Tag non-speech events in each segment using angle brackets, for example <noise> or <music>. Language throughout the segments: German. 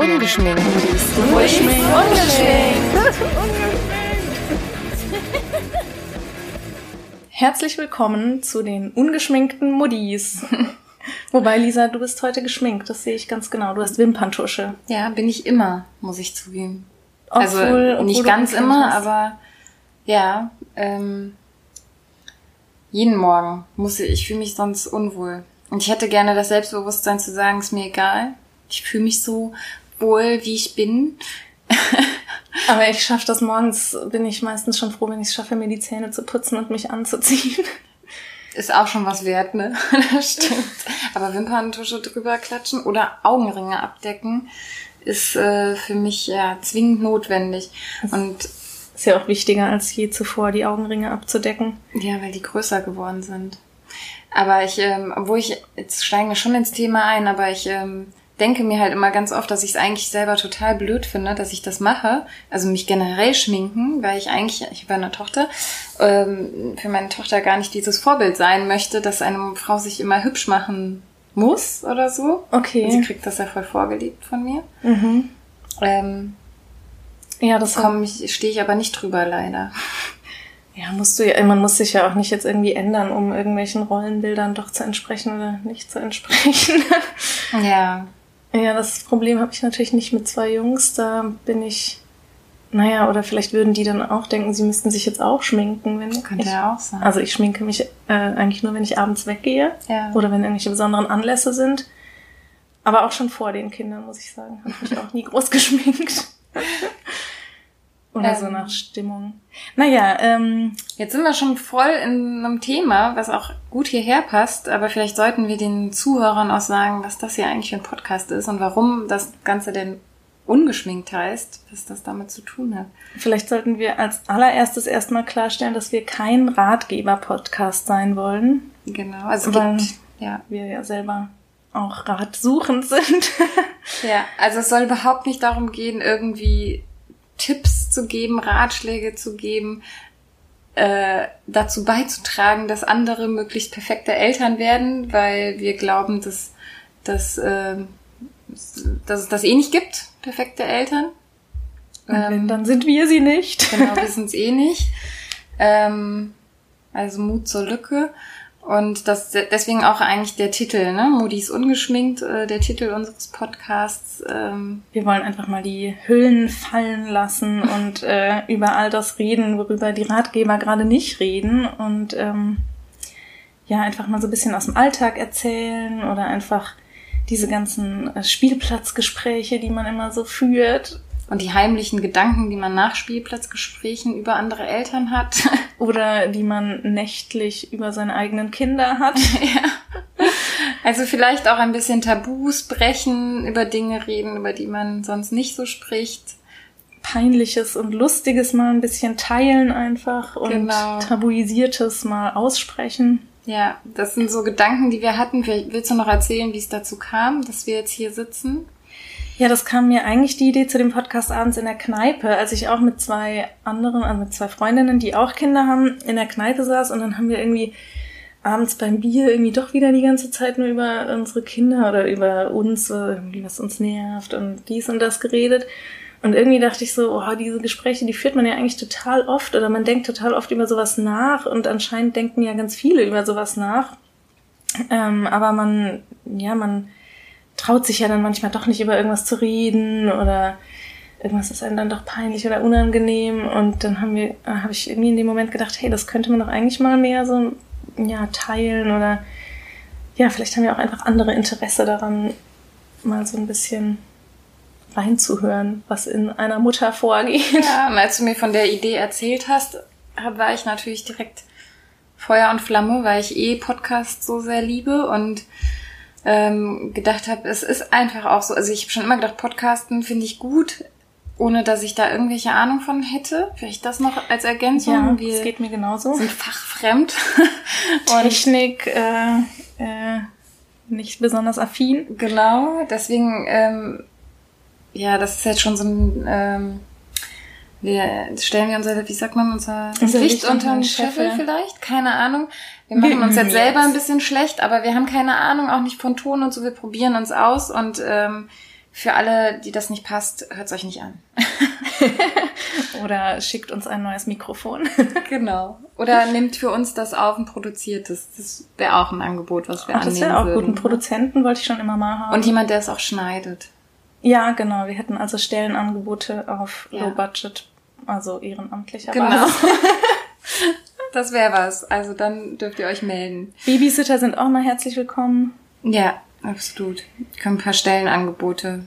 Ungeschminkt. Ungeschminkt. Ungeschminkt. Ungeschminkt. Herzlich willkommen zu den ungeschminkten Muddis. <laughs> Wobei, Lisa, du bist heute geschminkt, das sehe ich ganz genau. Du hast Wimperntusche. Ja, bin ich immer, muss ich zugeben. Obwohl, also obwohl nicht ganz immer, hast. aber ja, ähm, jeden Morgen muss ich, ich fühle mich sonst unwohl. Und ich hätte gerne das Selbstbewusstsein zu sagen, ist mir egal. Ich fühle mich so wohl, wie ich bin. <laughs> Aber ich schaffe das morgens, bin ich meistens schon froh, wenn ich es schaffe, mir die Zähne zu putzen und mich anzuziehen. <laughs> Ist auch schon was wert, ne? <laughs> das stimmt. Aber Wimperntusche drüber klatschen oder Augenringe abdecken ist äh, für mich ja zwingend notwendig. Und Ist ja auch wichtiger als je zuvor, die Augenringe abzudecken. Ja, weil die größer geworden sind. Aber ich, ähm, obwohl ich, jetzt steigen wir schon ins Thema ein, aber ich ähm, denke mir halt immer ganz oft, dass ich es eigentlich selber total blöd finde, dass ich das mache. Also mich generell schminken, weil ich eigentlich, ich habe eine Tochter, ähm, für meine Tochter gar nicht dieses Vorbild sein möchte, dass eine Frau sich immer hübsch machen muss oder so. Okay. Sie kriegt das ja voll vorgelebt von mir. Mhm. Ähm, Ja, das komm, ich, stehe ich aber nicht drüber leider. <laughs> Ja, musst du ja, man muss sich ja auch nicht jetzt irgendwie ändern, um irgendwelchen Rollenbildern doch zu entsprechen oder nicht zu entsprechen. <laughs> Ja. Ja, das Problem habe ich natürlich nicht mit zwei Jungs. Da bin ich, naja, oder vielleicht würden die dann auch denken, sie müssten sich jetzt auch schminken, wenn Könnte ich, ja auch sein. Also ich schminke mich äh, eigentlich nur, wenn ich abends weggehe Ja. oder wenn irgendwelche besonderen Anlässe sind. Aber auch schon vor den Kindern, muss ich sagen. Habe mich auch nie groß <laughs> geschminkt. Oder so Ähm. nach Stimmung. Naja, ähm, Jetzt sind wir schon voll in einem Thema, was auch gut hierher passt, aber vielleicht sollten wir den Zuhörern auch sagen, was das hier eigentlich für ein Podcast ist und warum das Ganze denn ungeschminkt heißt, was das damit zu tun hat. Vielleicht sollten wir als allererstes erstmal klarstellen, dass wir kein Ratgeber-Podcast sein wollen, Genau, also Weil- gibt, ja. wir ja selber auch ratsuchend sind. <laughs> Ja, also es soll überhaupt nicht darum gehen, irgendwie zu geben, Ratschläge zu geben, äh, dazu beizutragen, dass andere möglichst perfekte Eltern werden, weil wir glauben, dass, dass, äh, dass es das eh nicht gibt, perfekte Eltern. Und wenn, dann sind wir sie nicht. Genau, wissen es <laughs> eh nicht. Ähm, also Mut zur Lücke. Und das deswegen auch eigentlich der Titel, ne? Moody's ungeschminkt, äh, der Titel unseres Podcasts. Ähm, Wir wollen einfach mal die Hüllen fallen lassen und äh, über all das reden, worüber die Ratgeber gerade nicht reden. Und ähm, ja, einfach mal so ein bisschen aus dem Alltag erzählen oder einfach diese ganzen äh, Spielplatzgespräche, die man immer so führt. Und die heimlichen Gedanken, die man nach Spielplatzgesprächen über andere Eltern hat. <laughs> Oder die man nächtlich über seine eigenen Kinder hat. <laughs> Also vielleicht auch ein bisschen Tabus brechen, über Dinge reden, über die man sonst nicht so spricht. Peinliches und Lustiges mal ein bisschen teilen einfach und Genau. Tabuisiertes mal aussprechen. Ja, das sind so Gedanken, die wir hatten. Willst du noch erzählen, wie es dazu kam, dass wir jetzt hier sitzen? Ja, das kam mir eigentlich die Idee zu dem Podcast abends in der Kneipe, als ich auch mit zwei anderen, also mit zwei Freundinnen, die auch Kinder haben, in der Kneipe saß und dann haben wir irgendwie abends beim Bier irgendwie doch wieder die ganze Zeit nur über unsere Kinder oder über uns, äh, irgendwie was uns nervt und dies und das geredet. Und irgendwie dachte ich so, oh, diese Gespräche, die führt man ja eigentlich total oft oder man denkt total oft über sowas nach und anscheinend denken ja ganz viele über sowas nach. Ähm, aber man, ja, man traut sich ja dann manchmal doch nicht über irgendwas zu reden oder irgendwas ist einem dann doch peinlich oder unangenehm und dann haben wir, äh, habe ich irgendwie in dem Moment gedacht, hey, das könnte man doch eigentlich mal mehr so, ja, teilen oder ja, vielleicht haben wir auch einfach andere Interesse daran, mal so ein bisschen reinzuhören, was in einer Mutter vorgeht. Ja, und als du mir von der Idee erzählt hast, war ich natürlich direkt Feuer und Flamme, weil ich eh Podcasts so sehr liebe und ähm, gedacht habe, es ist einfach auch so. Also ich habe schon immer gedacht, Podcasten finde ich gut, ohne dass ich da irgendwelche Ahnung von hätte. Vielleicht das noch als Ergänzung. Ja, Wir das geht mir genauso. sind fachfremd. <laughs> Technik, äh, äh, nicht besonders affin. Genau, deswegen, ähm, ja, das ist jetzt schon so ein, ähm, wir stellen wir unser, wie sagt man, unser Unser Licht unter den Scheffel vielleicht, keine Ahnung. Wir machen uns <laughs> jetzt selber ein bisschen schlecht, aber wir haben keine Ahnung, auch nicht von Ton und so, wir probieren uns aus und ähm, für alle, die das nicht passt, hört es euch nicht an. <laughs> Oder schickt uns ein neues Mikrofon. <laughs> genau. Oder nimmt für uns das auf und produziert es. Das wäre auch ein Angebot, was wir Ach, das annehmen wäre auch würden. gut. Einen Produzenten wollte ich schon immer mal haben. Und jemand, der es auch schneidet. ja, genau. Wir hätten also Stellenangebote auf Ja. Low Budget, also ehrenamtlicher Genau. <laughs> Das wäre was. Also dann dürft ihr euch melden. Babysitter sind auch mal herzlich willkommen. Ja, absolut. Wir können ein paar Stellenangebote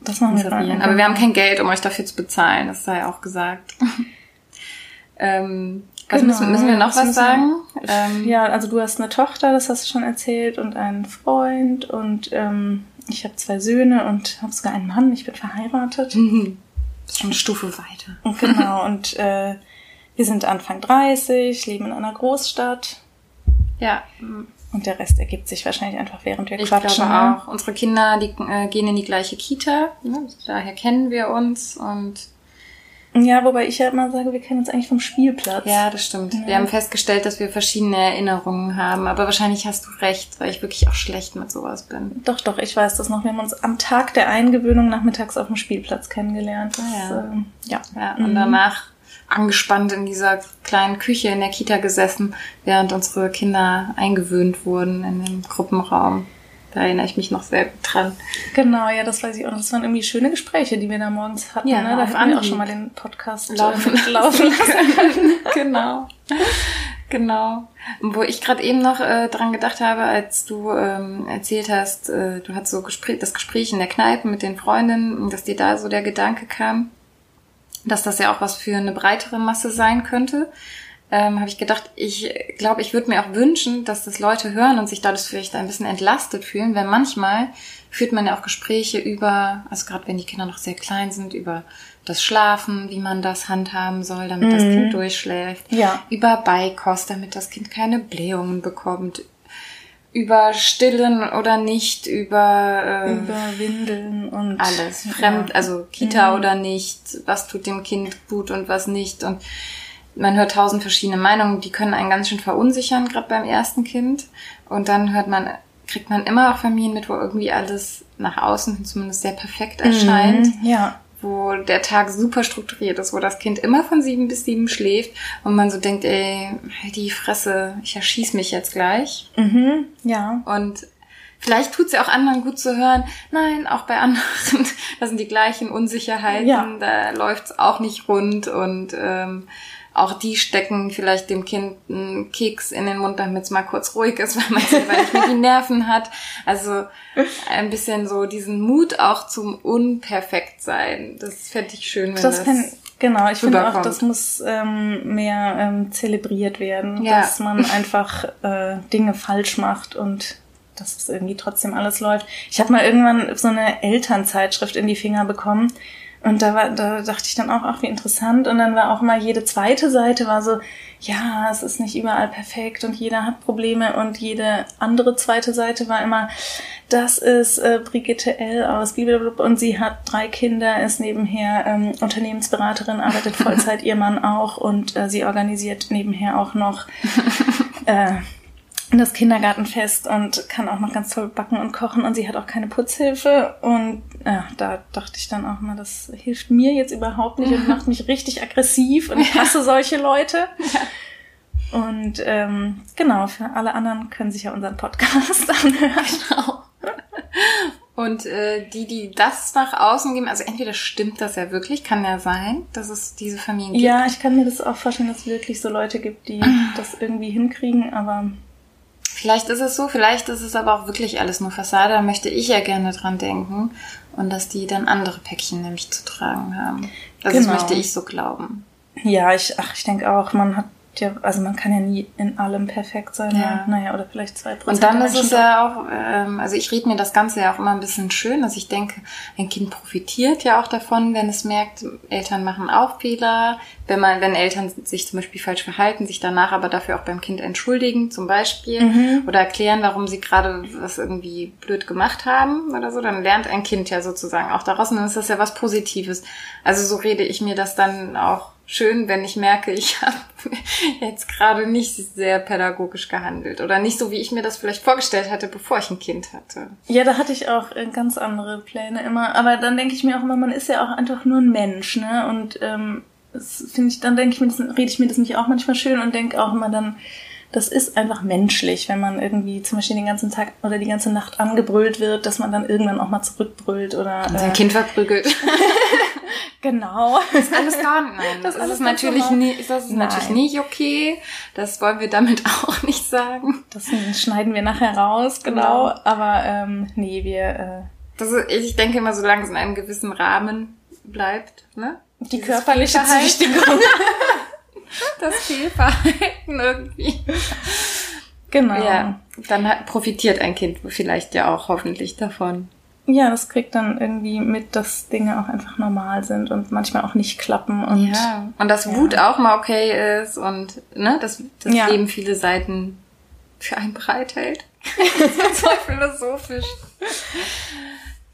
Das machen wir dann. Aber wir haben kein Geld, um euch dafür zu bezahlen. Das sei auch gesagt. <laughs> ähm, was Genau. müssen, müssen wir noch Was was müssen- sagen? Ähm, Ja, also du hast eine Tochter, das hast du schon erzählt, und einen Freund und ähm, ich habe zwei Söhne und habe sogar einen Mann. Ich bin verheiratet. <laughs> eine Stufe weiter. Genau, <laughs> und äh, wir sind Anfang 30, leben in einer Großstadt Ja, und der Rest ergibt sich wahrscheinlich einfach, während wir ich quatschen. glaube ne? auch. Unsere Kinder, die äh, gehen in die gleiche Kita. Ne? Daher kennen wir uns und Ja, wobei ich ja immer sage, wir kennen uns eigentlich vom Spielplatz. Ja, das stimmt. Wir haben festgestellt, dass wir verschiedene Erinnerungen haben, aber wahrscheinlich hast du recht, weil ich wirklich auch schlecht mit sowas bin. Doch, doch, ich weiß das noch. Wir haben uns am Tag der Eingewöhnung nachmittags auf dem Spielplatz kennengelernt. Das, Ah, ja. ähm, ja. Ja, und danach angespannt in dieser kleinen Küche in der Kita gesessen, während unsere Kinder eingewöhnt wurden in dem Gruppenraum. Da erinnere ich mich noch sehr gut dran. Genau, ja, das weiß ich auch. noch. Das waren irgendwie schöne Gespräche, die wir da morgens hatten. Ja, ne? Da auf hätten wir auch schon mal den Podcast Laufen äh, laufen <laughs> lassen. <laughs> genau. Genau. Und wo ich gerade eben noch äh, dran gedacht habe, als du ähm, erzählt hast, äh, du hattest so Gespräch, das Gespräch in der Kneipe mit den Freundinnen, dass dir da so der Gedanke kam, dass das ja auch was für eine breitere Masse sein könnte, ähm, habe ich gedacht, ich glaube, ich würde mir auch wünschen, dass das Leute hören und sich dadurch vielleicht ein bisschen entlastet fühlen, weil manchmal führt man ja auch Gespräche über, also gerade wenn die Kinder noch sehr klein sind, über das Schlafen, wie man das handhaben soll, damit das Kind durchschläft, Ja. über Beikost, damit das Kind keine Blähungen bekommt, über Stillen oder nicht, über, äh, Über Windeln und alles. Fremd, also Kita Mhm. oder nicht, was tut dem Kind gut und was nicht. Und man hört tausend verschiedene Meinungen, die können einen ganz schön verunsichern, gerade beim ersten Kind. Und dann hört man, kriegt man immer auch Familien mit, wo irgendwie alles nach außen zumindest sehr perfekt erscheint, Mhm, Ja. wo der Tag super strukturiert ist, wo das Kind immer von sieben bis sieben schläft und man so denkt, ey, halt die Fresse, ich erschieß mich jetzt gleich. Mhm, ja. Und vielleicht tut's ja auch anderen gut zu hören, nein, auch bei anderen, <laughs> das sind die gleichen Unsicherheiten, Ja. da läuft's auch nicht rund und ähm, auch die stecken vielleicht dem Kind einen Keks in den Mund, damit es mal kurz ruhig ist, <laughs> weil man selber nicht mehr die Nerven hat. Also ein bisschen so diesen Mut auch zum Unperfektsein. Das fände ich schön, wenn Das das, kann, genau, ich finde auch, das muss ähm, mehr ähm, zelebriert werden, Ja. dass man <laughs> einfach äh, Dinge falsch macht und dass es irgendwie trotzdem alles läuft. Ich habe mal irgendwann so eine Elternzeitschrift in die Finger bekommen und da war, da dachte ich dann auch, ach wie interessant. Und dann war auch mal jede zweite Seite war so, ja, es ist nicht überall perfekt und jeder hat Probleme. Und jede andere zweite Seite war immer, das ist äh, Brigitte L. aus Bibelblub und sie hat drei Kinder, ist nebenher ähm, Unternehmensberaterin, arbeitet Vollzeit, ihr Mann auch. Und äh, sie organisiert nebenher auch noch <laughs> äh, das Kindergartenfest und kann auch noch ganz toll backen und kochen. Und sie hat auch keine Putzhilfe. Und ja, da dachte ich dann auch mal, das hilft mir jetzt überhaupt nicht und macht mich richtig aggressiv und ich hasse solche Leute. Und ähm, genau, für alle anderen können sich ja unseren Podcast <laughs> anhören. Und äh, die, die das nach außen geben, also entweder stimmt das ja wirklich, kann ja sein, dass es diese Familien gibt. Ja, ich kann mir das auch vorstellen, dass es wirklich so Leute gibt, die das irgendwie hinkriegen, aber Vielleicht ist es so, vielleicht ist es aber auch wirklich alles nur Fassade, da möchte ich ja gerne dran denken. Und dass die dann andere Päckchen nämlich zu tragen haben. Also Genau. das möchte ich so glauben. ja, ich, ach, ich denke auch, man hat ja, also man kann ja nie in allem perfekt sein. Ja. Ja. Naja, oder vielleicht zwei Prozent. Und dann ist es ja auch, ähm, also ich rede mir das Ganze ja auch immer ein bisschen schön, dass ich denke, ein Kind profitiert ja auch davon, wenn es merkt, Eltern machen auch Fehler, wenn man, wenn Eltern sich zum Beispiel falsch verhalten, sich danach aber dafür auch beim Kind entschuldigen, zum Beispiel, Mhm. oder erklären, warum sie gerade was irgendwie blöd gemacht haben oder so, dann lernt ein Kind ja sozusagen auch daraus und dann ist das ja was Positives. Also so rede ich mir das dann auch schön, wenn ich merke, ich habe <laughs> jetzt gerade nicht sehr pädagogisch gehandelt oder nicht so, wie ich mir das vielleicht vorgestellt hatte, bevor ich ein Kind hatte. Ja, da hatte ich auch äh, ganz andere Pläne immer. Aber dann denke ich mir auch immer, man ist ja auch einfach nur ein Mensch, ne? Und ähm, finde ich, dann denke ich mir, das, rede ich mir das nicht auch manchmal schön und denke auch immer dann, das ist einfach menschlich, wenn man irgendwie zum Beispiel den ganzen Tag oder die ganze Nacht angebrüllt wird, dass man dann irgendwann auch mal zurückbrüllt oder. Und sein äh, Kind verprügelt. <laughs> genau. Das ist alles gar nicht. Nein, <laughs> das, das ist natürlich nie, das ist natürlich nicht okay. Das wollen wir damit <laughs> auch nicht sagen. Das schneiden wir nachher raus, genau. genau. Aber ähm, nee, wir. Äh, das ist, ich denke immer, solange es in einem gewissen Rahmen bleibt, ne? Die Dieses körperliche Züchtigung. Das Fehlverhalten irgendwie. Genau. Ja, dann hat, profitiert ein Kind vielleicht ja auch hoffentlich davon. Ja, das kriegt dann irgendwie mit, dass Dinge auch einfach normal sind und manchmal auch nicht klappen und ja und dass Wut ja. auch mal okay ist und ne, dass das ja. Leben viele Seiten für einen bereithält. <laughs> das ist so philosophisch.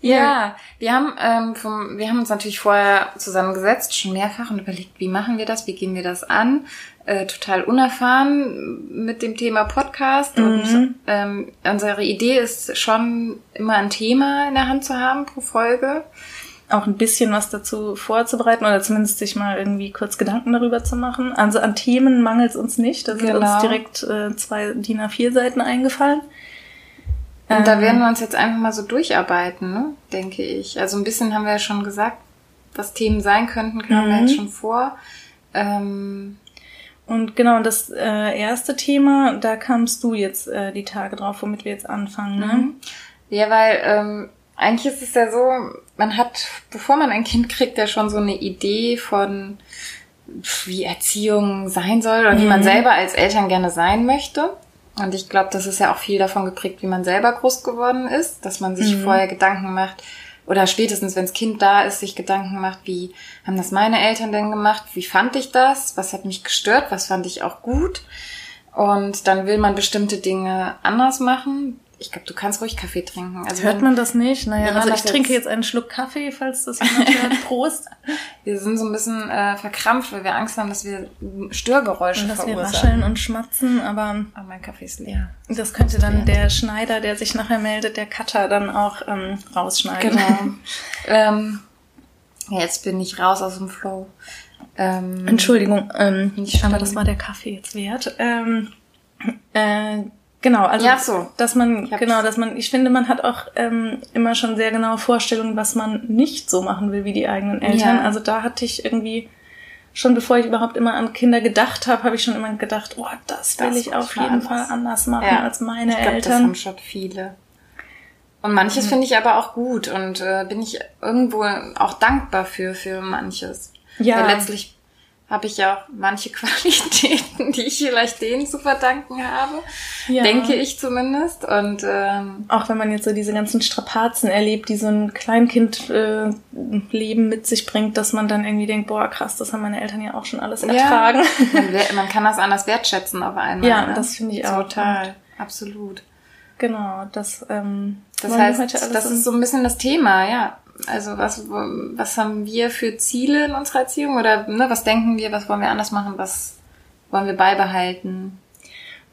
Ja, wir haben, ähm, vom, wir haben uns natürlich vorher zusammengesetzt, schon mehrfach und überlegt, wie machen wir das, wie gehen wir das an. Äh, total unerfahren mit dem Thema Podcast. Mhm. Und ähm, unsere Idee ist schon immer ein Thema in der Hand zu haben pro Folge. Auch ein bisschen was dazu vorzubereiten oder zumindest sich mal irgendwie kurz Gedanken darüber zu machen. Also an Themen mangelt es uns nicht. Da sind genau. uns direkt äh, zwei DIN A4-Seiten eingefallen. Und ähm, da werden wir uns jetzt einfach mal so durcharbeiten, ne? denke ich. Also ein bisschen haben wir ja schon gesagt, was Themen sein könnten, kamen wir jetzt mhm. schon vor. Ähm, und genau, das äh, erste Thema, da kamst du jetzt äh, die Tage drauf, womit wir jetzt anfangen. Ne? Mhm. Ja, weil ähm, eigentlich ist es ja so, man hat, bevor man ein Kind kriegt, ja schon so eine Idee von, wie Erziehung sein soll oder mhm. wie man mhm. selber als Eltern gerne sein möchte. Und ich glaube, das ist ja auch viel davon geprägt, wie man selber groß geworden ist, dass man sich mhm. vorher Gedanken macht oder spätestens, wenns Kind da ist, sich Gedanken macht, wie haben das meine Eltern denn gemacht, wie fand ich das, was hat mich gestört, was fand ich auch gut. Und dann will man bestimmte Dinge anders machen, ich glaube, du kannst ruhig Kaffee trinken. Also Hört man das nicht? Naja, also ich trinke jetzt einen Schluck Kaffee, falls das jemand hört. <laughs> Prost. Wir sind so ein bisschen äh, verkrampft, weil wir Angst haben, dass wir Störgeräusche und dass verursachen. wir rascheln und schmatzen, aber, aber ah, mein Kaffee ist leer. Das könnte dann der Schneider, der sich nachher meldet, der Cutter dann auch ähm, rausschneiden. Genau. <laughs> ähm, jetzt bin ich raus aus dem Flow. Ähm, Entschuldigung, ähm, aber das war der Kaffee jetzt wert. Ähm, äh, Genau, also ja, so. dass man genau, dass man, ich finde, man hat auch ähm, immer schon sehr genaue Vorstellungen, was man nicht so machen will wie die eigenen Eltern. Ja. Also da hatte ich irgendwie schon bevor ich überhaupt immer an Kinder gedacht habe, habe ich schon immer gedacht, oh, das will das ich auf jeden anders. Fall anders machen ja. als meine ich glaub, Eltern. Das haben schon viele. Und manches mhm. finde ich aber auch gut und äh, bin ich irgendwo auch dankbar für für manches. Ja. Weil letztlich habe ich ja auch manche <laughs> Qualitäten, die ich vielleicht denen zu verdanken habe, ja. denke ich zumindest. Und ähm, auch wenn man jetzt so diese ganzen Strapazen erlebt, die so ein Kleinkindleben äh, mit sich bringt, dass man dann irgendwie denkt, boah krass, das haben meine Eltern ja auch schon alles ertragen. Ja, man, man, kann das anders wertschätzen auf einmal. Ja, ne? das finde ich auch. Total, absolut. Genau, das. Ähm, das heißt, das ist so ein bisschen das Thema, ja also was, was haben wir für Ziele in unserer Erziehung oder ne, was denken wir, was wollen wir anders machen, was wollen wir beibehalten?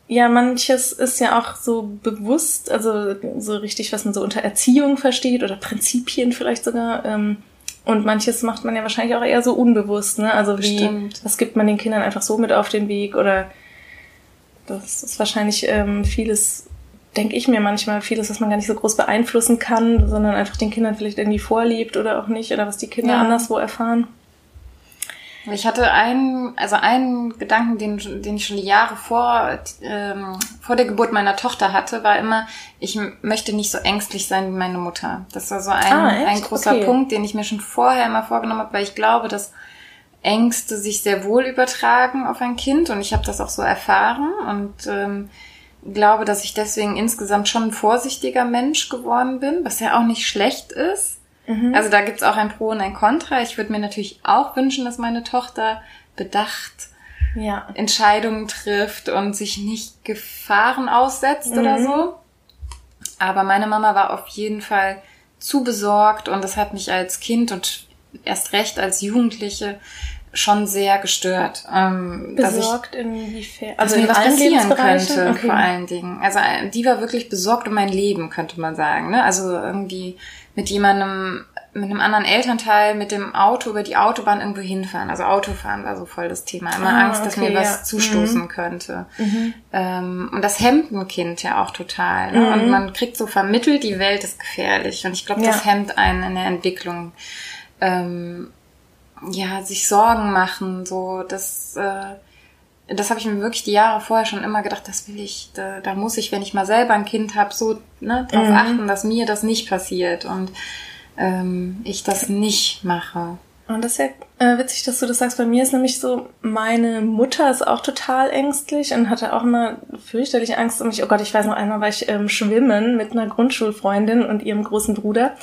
Ja, manches ist ja auch so bewusst, also so richtig, was man so unter Erziehung versteht oder Prinzipien vielleicht sogar. Ähm, und manches macht man ja wahrscheinlich auch eher so unbewusst, ne? Also wie, was gibt man den Kindern einfach so mit auf den Weg oder das ist wahrscheinlich ähm, vieles denke ich mir manchmal vieles, was man gar nicht so groß beeinflussen kann, sondern einfach den Kindern vielleicht irgendwie vorlebt oder auch nicht oder was die Kinder ja. anderswo erfahren. Ich hatte einen, also einen Gedanken, den, den ich schon die Jahre vor, ähm, vor der Geburt meiner Tochter hatte, war immer, ich möchte nicht so ängstlich sein wie meine Mutter. Das war so ein, ah, ein großer okay. Punkt, den ich mir schon vorher immer vorgenommen habe, weil ich glaube, dass Ängste sich sehr wohl übertragen auf ein Kind und ich habe das auch so erfahren und ähm, glaube, dass ich deswegen insgesamt schon ein vorsichtiger Mensch geworden bin, was ja auch nicht schlecht ist. Mhm. Also da gibt's auch ein Pro und ein Contra. Ich würde mir natürlich auch wünschen, dass meine Tochter bedacht ja. Entscheidungen trifft und sich nicht Gefahren aussetzt mhm. oder so. Aber meine Mama war auf jeden Fall zu besorgt und das hat mich als Kind und erst recht als Jugendliche schon sehr gestört. Ähm, besorgt inwiefern? Also mir was passieren könnte, okay. vor allen Dingen. Also äh, die war wirklich besorgt um mein Leben, könnte man sagen. Ne? Also irgendwie mit jemandem, mit einem anderen Elternteil mit dem Auto über die Autobahn irgendwo hinfahren. Also Autofahren war so voll das Thema. Immer ah, Angst, dass okay, mir was zustoßen mhm. könnte. Mhm. Ähm, und das hemmt ein Kind ja auch total. Ne? Mhm. Und man kriegt so vermittelt, die Welt ist gefährlich. Und ich glaube, ja. das hemmt einen in der Entwicklung. Ähm, ja, sich Sorgen machen, so das, äh, das habe ich mir wirklich die Jahre vorher schon immer gedacht, das will ich, da, da muss ich, wenn ich mal selber ein Kind habe, so ne, darauf mhm. achten, dass mir das nicht passiert und ähm, ich das nicht mache. Und das ist ja äh, witzig, dass du das sagst. Bei mir ist nämlich so, meine Mutter ist auch total ängstlich und hatte auch immer fürchterliche Angst um mich. Oh Gott, ich weiß noch einmal, war ich ähm, schwimmen mit einer Grundschulfreundin und ihrem großen Bruder.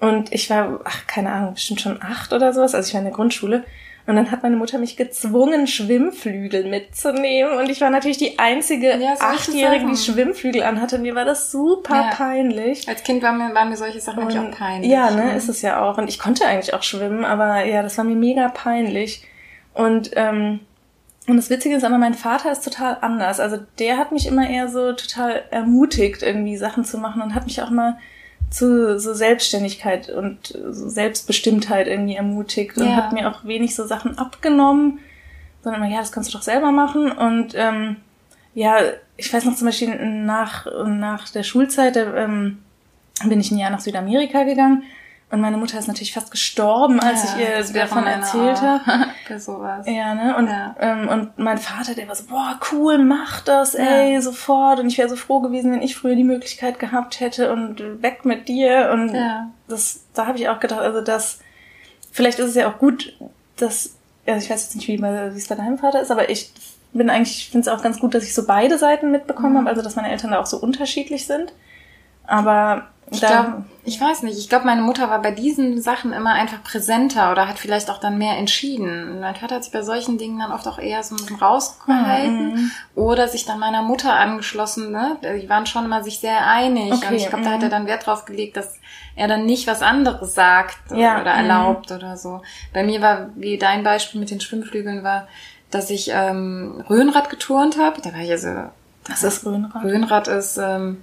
Und ich war, ach, keine Ahnung, bestimmt schon acht oder sowas. Also ich war in der Grundschule. Und dann hat meine Mutter mich gezwungen, Schwimmflügel mitzunehmen. Und ich war natürlich die einzige ja, Achtjährige, die Schwimmflügel anhatte. Mir war das super ja. peinlich. Als Kind waren mir, waren mir solche Sachen nämlich auch peinlich. Ja, ne, ist es ja auch. Und ich konnte eigentlich auch schwimmen, aber ja, das war mir mega peinlich. Und, ähm, und das Witzige ist aber, mein Vater ist total anders. Also der hat mich immer eher so total ermutigt, irgendwie Sachen zu machen und hat mich auch mal zu so Selbstständigkeit und so Selbstbestimmtheit irgendwie ermutigt und ja. hat mir auch wenig so Sachen abgenommen, sondern immer, ja, das kannst du doch selber machen. Und ähm, ja, ich weiß noch zum Beispiel nach, nach der Schulzeit, da, ähm, bin ich ein Jahr nach Südamerika gegangen und meine Mutter ist natürlich fast gestorben, als ja, ich ihr davon erzählt habe. <laughs> Sowas. Ja, ne? Und, ja. Ähm, und mein Vater, der war so, boah, cool, mach das, ey, ja. sofort. Und ich wäre so froh gewesen, wenn ich früher die Möglichkeit gehabt hätte und weg mit dir. Und das, da habe ich auch gedacht, also das, vielleicht ist es ja auch gut, dass, also ich weiß jetzt nicht, wie, wie es bei deinem Vater ist, aber ich bin eigentlich, ich finde es auch ganz gut, dass ich so beide Seiten mitbekommen mhm. habe, also dass meine Eltern da auch so unterschiedlich sind. Aber ich glaube, ich weiß nicht. Ich glaube, meine Mutter war bei diesen Sachen immer einfach präsenter oder hat vielleicht auch dann mehr entschieden. Mein Vater hat sich bei solchen Dingen dann oft auch eher so ein bisschen rausgehalten mhm. oder sich dann meiner Mutter angeschlossen. Ne? Die waren schon immer sich sehr einig okay. und ich glaube, da hat er mhm. dann Wert drauf gelegt, dass er dann nicht was anderes sagt ja. oder mhm. erlaubt mhm. oder so. Bei mir war, wie dein Beispiel mit den Schwimmflügeln war, dass ich ähm, Röhnrad geturnt habe. Da war ich also. Was ist Röhnrad? Röhnrad ist ähm,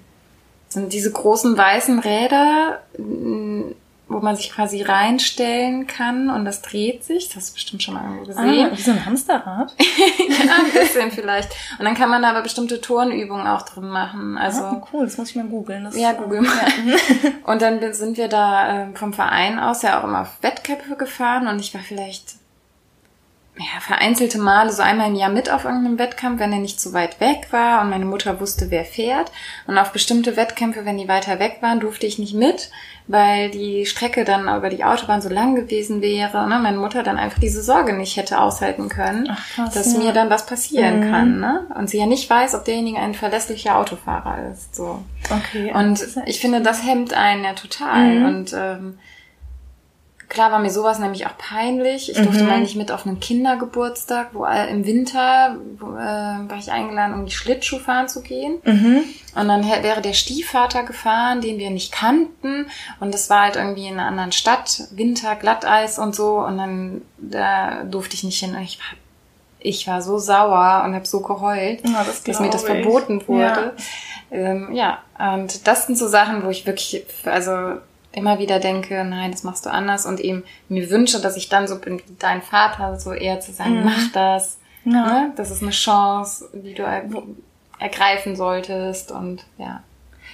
sind diese großen weißen Räder, wo man sich quasi reinstellen kann und das dreht sich. Das hast du bestimmt schon mal irgendwo gesehen. Ah, wie so ein Hamsterrad? <laughs> ja, ein bisschen vielleicht. Und dann kann man aber bestimmte Turnübungen auch drin machen. Also ah, cool, das muss ich mal googeln. Ja, googeln. <laughs> Ja. und dann sind wir da äh, vom Verein aus ja auch immer auf Wettkämpfe gefahren und ich war vielleicht ja, vereinzelte Male so einmal im Jahr mit auf irgendeinem Wettkampf, wenn er nicht zu weit weg war und meine Mutter wusste, wer fährt. Und auf bestimmte Wettkämpfe, wenn die weiter weg waren, durfte ich nicht mit, weil die Strecke dann über die Autobahn so lang gewesen wäre. Ne? Meine Mutter dann einfach diese Sorge nicht hätte aushalten können, Ach, krass, dass ja. mir dann was passieren mhm. kann. Ne? Und sie ja nicht weiß, ob derjenige ein verlässlicher Autofahrer ist. So. Okay. Und ich finde, das hemmt einen ja total. Mhm. Und ähm, Klar war mir sowas nämlich auch peinlich. Ich durfte mhm. mal nicht mit auf einen Kindergeburtstag, wo äh, im Winter wo, äh, war ich eingeladen, um die Schlittschuh fahren zu gehen. Mhm. Und dann wäre der Stiefvater gefahren, den wir nicht kannten. Und das war halt irgendwie in einer anderen Stadt, Winter, Glatteis und so. Und dann da durfte ich nicht hin. Ich war, ich war so sauer und habe so geheult, ja, das dass mir das verboten wurde. Ja. Ähm, ja, und das sind so Sachen, wo ich wirklich, also immer wieder denke, nein, das machst du anders und eben mir wünsche, dass ich dann so bin wie dein Vater, so eher zu sagen, mhm. mach das. Ja. Ne? Das ist eine Chance, die du ergreifen solltest und ja.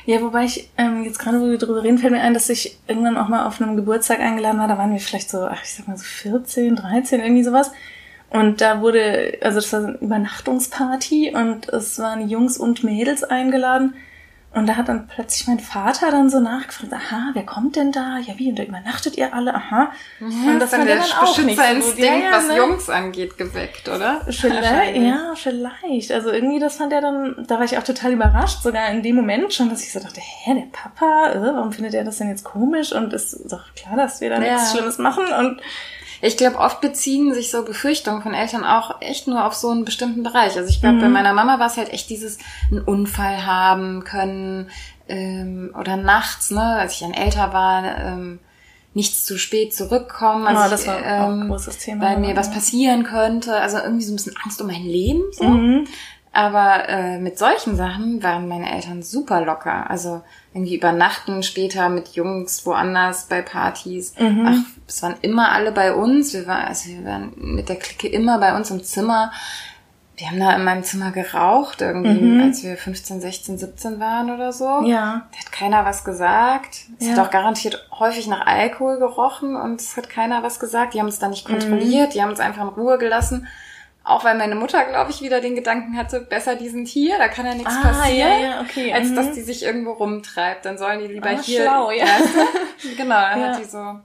Ja, wobei ich ähm, jetzt gerade, wo wir drüber reden, fällt mir ein, dass ich irgendwann auch mal auf einem Geburtstag eingeladen war. Da waren wir vielleicht so, ach, ich sag mal so 14, 13, irgendwie sowas. Und da wurde, also das war so eine Übernachtungsparty und es waren Jungs und Mädels eingeladen. Und da hat dann plötzlich mein Vater dann so nachgefragt, aha, wer kommt denn da? Ja, wie, und da übernachtet ihr alle? Aha. Mhm, und das hat der dann auch nicht so. Ja, was ne? Jungs angeht, geweckt, oder? Vielleicht, ja, vielleicht. Also irgendwie, das fand er dann, da war ich auch total überrascht, sogar in dem Moment schon, dass ich so dachte, hä, der Papa, äh, warum findet er das denn jetzt komisch? Und ist doch klar, dass wir da ja. nichts Schlimmes machen und ich glaube, oft beziehen sich so Befürchtungen von Eltern auch echt nur auf so einen bestimmten Bereich. Also ich glaube, mhm. bei meiner Mama war es halt echt dieses einen Unfall haben können ähm, oder nachts, ne, als ich dann älter war, ähm, nichts zu spät zurückkommen. Also oh, das ich, war ein ähm, großes Thema. weil mir was passieren könnte. Also irgendwie so ein bisschen Angst um mein Leben. So. Aber äh, mit solchen Sachen waren meine Eltern super locker. Also irgendwie übernachten später mit Jungs woanders bei Partys. Ach, es waren immer alle bei uns. Wir waren, also wir waren mit der Clique immer bei uns im Zimmer. Wir haben da in meinem Zimmer geraucht, irgendwie, als wir 15, 16, 17 waren oder so. Ja. Da hat keiner was gesagt. Es Ja. hat auch garantiert häufig nach Alkohol gerochen und es hat keiner was gesagt. Die haben uns da nicht kontrolliert, die haben uns einfach in Ruhe gelassen. Auch weil meine Mutter, glaube ich, wieder den Gedanken hatte, besser die sind hier, da kann ja nichts Ah, passieren, ja, ja, okay, als mhm. dass die sich irgendwo rumtreibt. Dann sollen die lieber Ah, hier. schlau, <laughs> ja. Genau, dann Ja. hat die so